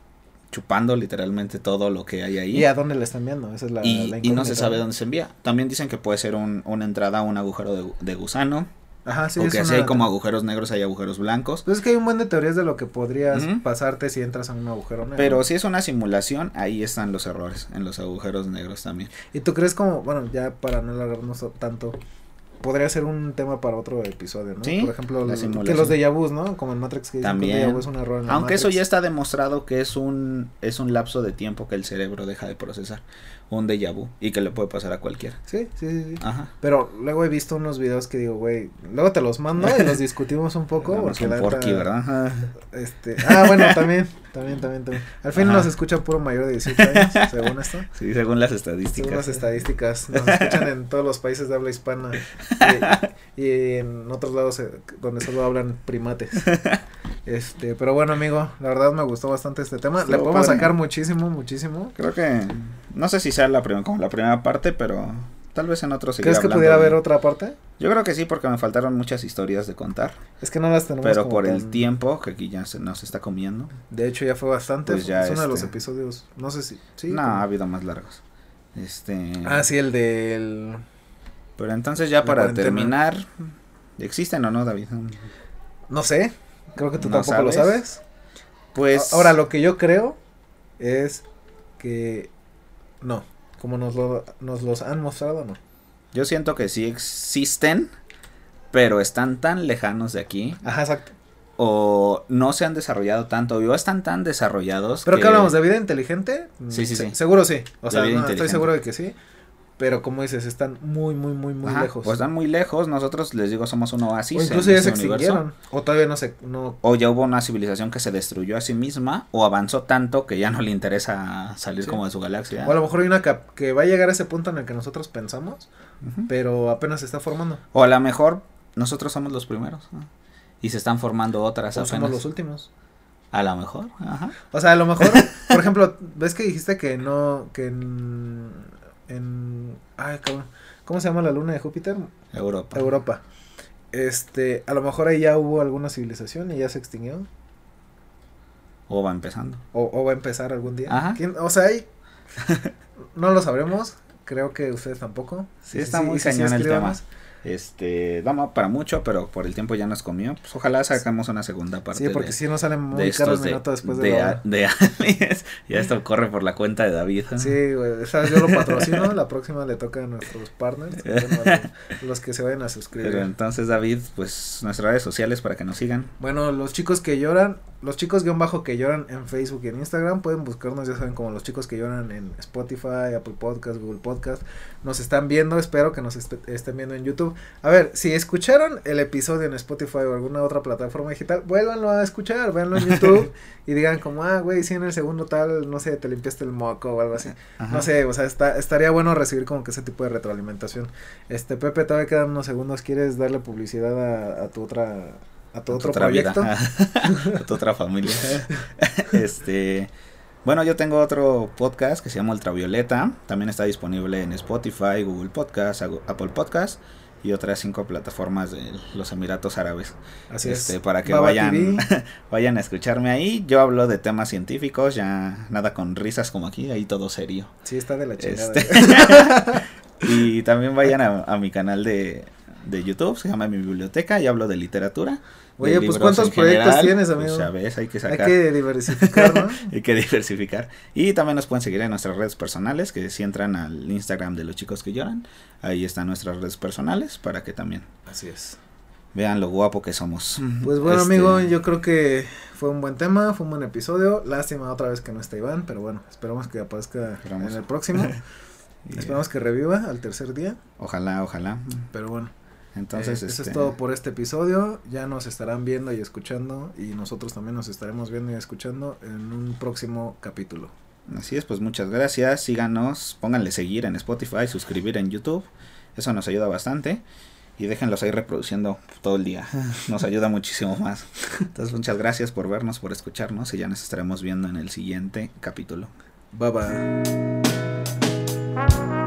chupando literalmente todo lo que hay ahí. ¿Y a dónde le están viendo? Esa es la, y, la y no se sabe dónde se envía. También dicen que puede ser un, una entrada a un agujero de, de gusano. Ajá, sí, o es que así una- hay como agujeros negros, hay agujeros blancos. Pues es que hay un buen de teorías de lo que podrías pasarte si entras a un agujero negro. Pero si es una simulación, ahí están los errores, en los agujeros negros también. ¿Y tú crees como, bueno, ya para no alargarnos tanto, podría ser un tema para otro episodio, ¿no? Sí, Por ejemplo, los- que los de vus, ¿no? Como en Matrix que dicen que También. déjà vu es un error en la Aunque eso Matrix. ya está demostrado que es un, es un lapso de tiempo que el cerebro deja de procesar. Un déjà vu. Y que le puede pasar a cualquiera. Sí, sí, sí, sí. Ajá. Pero luego he visto unos videos que digo, güey, luego te los mando y los discutimos un poco. Porque con la Porky, ¿verdad? Ajá. Este, ah, bueno, también, también, también, también. Al fin Ajá. nos escucha puro mayor de 18 años, según esto. Sí, según las Según estadísticas. las estadísticas, nos escuchan en todos los países de habla hispana y, y en otros lados eh, donde solo hablan primates. Este, pero bueno, amigo, la verdad me gustó bastante este tema. Le podemos padre. sacar muchísimo, muchísimo. Creo que no sé si sea la primera como la primera parte, pero tal vez en otro ¿Crees que pudiera de- haber otra parte? Yo creo que sí porque me faltaron muchas historias de contar, Es que no las tenemos pero como por el tiempo que aquí ya se nos está comiendo. De hecho ya fue bastante. Pues ya es uno de los este- episodios, no sé si, sí. no, como- ha habido más largos. Este, Ah, sí, el del pero entonces ya para cuarentena. terminar, ¿existen o no, David? no sé, creo que tú ¿No tampoco lo sabes? Pues Ahora lo que yo creo es que no, como nos lo nos los han mostrado, no. yo siento que sí existen, pero están tan lejanos de aquí Ajá, exacto. o no se han desarrollado tanto o están tan desarrollados Pero que que hablamos de vida inteligente? Sí, sí, Se- sí. Seguro sí. O De sea, no, estoy seguro de que sí. Pero como dices, están muy, muy, muy, muy Ajá, lejos. Pues están muy lejos, nosotros les digo somos un oasis. o en incluso ya este se universo. extinguieron. O todavía no se, no. O ya hubo una civilización que se destruyó a sí misma o avanzó tanto que ya no le interesa salir Sí. como de su galaxia. O a lo mejor hay una que va a llegar a ese punto en el que nosotros pensamos, pero apenas se está formando. O a lo mejor nosotros somos los primeros ¿no? y se están formando otras O apenas. somos los últimos. A lo mejor, ajá. O sea, a lo mejor, por ejemplo, ves que dijiste que no, que en, ay, cabrón, ¿cómo se llama la luna de Júpiter? Europa. Europa. Este, a lo mejor ahí ya hubo alguna civilización y ya se extinguió. O va empezando. O, o va a empezar algún día. Ajá. ¿Quién- O sea, ahí no lo sabremos. Creo que ustedes tampoco. Sí, está muy sí, cañón el tema. Este, damos para mucho, pero por el tiempo ya nos comió. Pues ojalá sacamos una segunda parte. Sí, porque de, si no salen muy de caros minutos después de, de, la a- de aliens. Ya esto corre por la cuenta de David. ¿eh? Sí, güey, o sea, yo lo patrocino, la próxima le toca a nuestros partners, bueno, los que se vayan a suscribir. Pero entonces, David, pues nuestras redes sociales para que nos sigan. Bueno, los chicos que lloran los chicos guion bajo que lloran en Facebook y en Instagram pueden buscarnos, ya saben, como los chicos que lloran en Spotify, Apple Podcast, Google Podcast. Nos están viendo, espero que nos estén viendo en YouTube. A ver, si escucharon el episodio en Spotify o alguna otra plataforma digital, vuélvanlo a escuchar, véanlo en YouTube y digan como, ah, güey, si en el segundo tal, no sé, te limpiaste el moco o algo así. No sé, o sea, está, estaría bueno recibir como que ese tipo de retroalimentación. Este, Pepe, todavía quedan unos segundos, ¿quieres darle publicidad a, a tu otra a tu otro proyecto. a tu otra familia. este, bueno, yo tengo otro podcast que se llama Ultravioleta. También está disponible en Spotify, Google Podcast, Apple Podcast y otras cinco plataformas de los Emiratos Árabes. Así este, es. Para que vayan, vayan a escucharme ahí. Yo hablo de temas científicos, ya nada con risas como aquí, ahí todo serio. Sí, está de la chingada. Este, y también vayan a mi canal de, de YouTube, se llama Mi Biblioteca y hablo de literatura. Oye, pues ¿cuántos proyectos tienes, pues, amigo? Pues, hay que sacar. Hay que diversificar, ¿no? hay que diversificar. Y también nos pueden seguir en nuestras redes personales, que si entran al Instagram de los chicos que lloran, ahí están nuestras redes personales para que también. Así es. Vean lo guapo que somos. Pues bueno, este, amigo, yo creo que fue un buen tema, fue un buen episodio. Lástima otra vez que no está Iván, pero bueno, esperamos que aparezca en el próximo. Esperamos que reviva al tercer día. Ojalá, ojalá. Pero bueno. Entonces, eh, eso es este, todo por este episodio. Ya nos estarán viendo y escuchando y nosotros también nos estaremos viendo y escuchando en un próximo capítulo. Así es, pues muchas gracias. Síganos, pónganle seguir en Spotify, suscribir en YouTube. Eso nos ayuda bastante. Y déjenlos ahí reproduciendo todo el día. Nos ayuda muchísimo más. Entonces, muchas gracias por vernos, por escucharnos. Y ya nos estaremos viendo en el siguiente capítulo. Bye bye.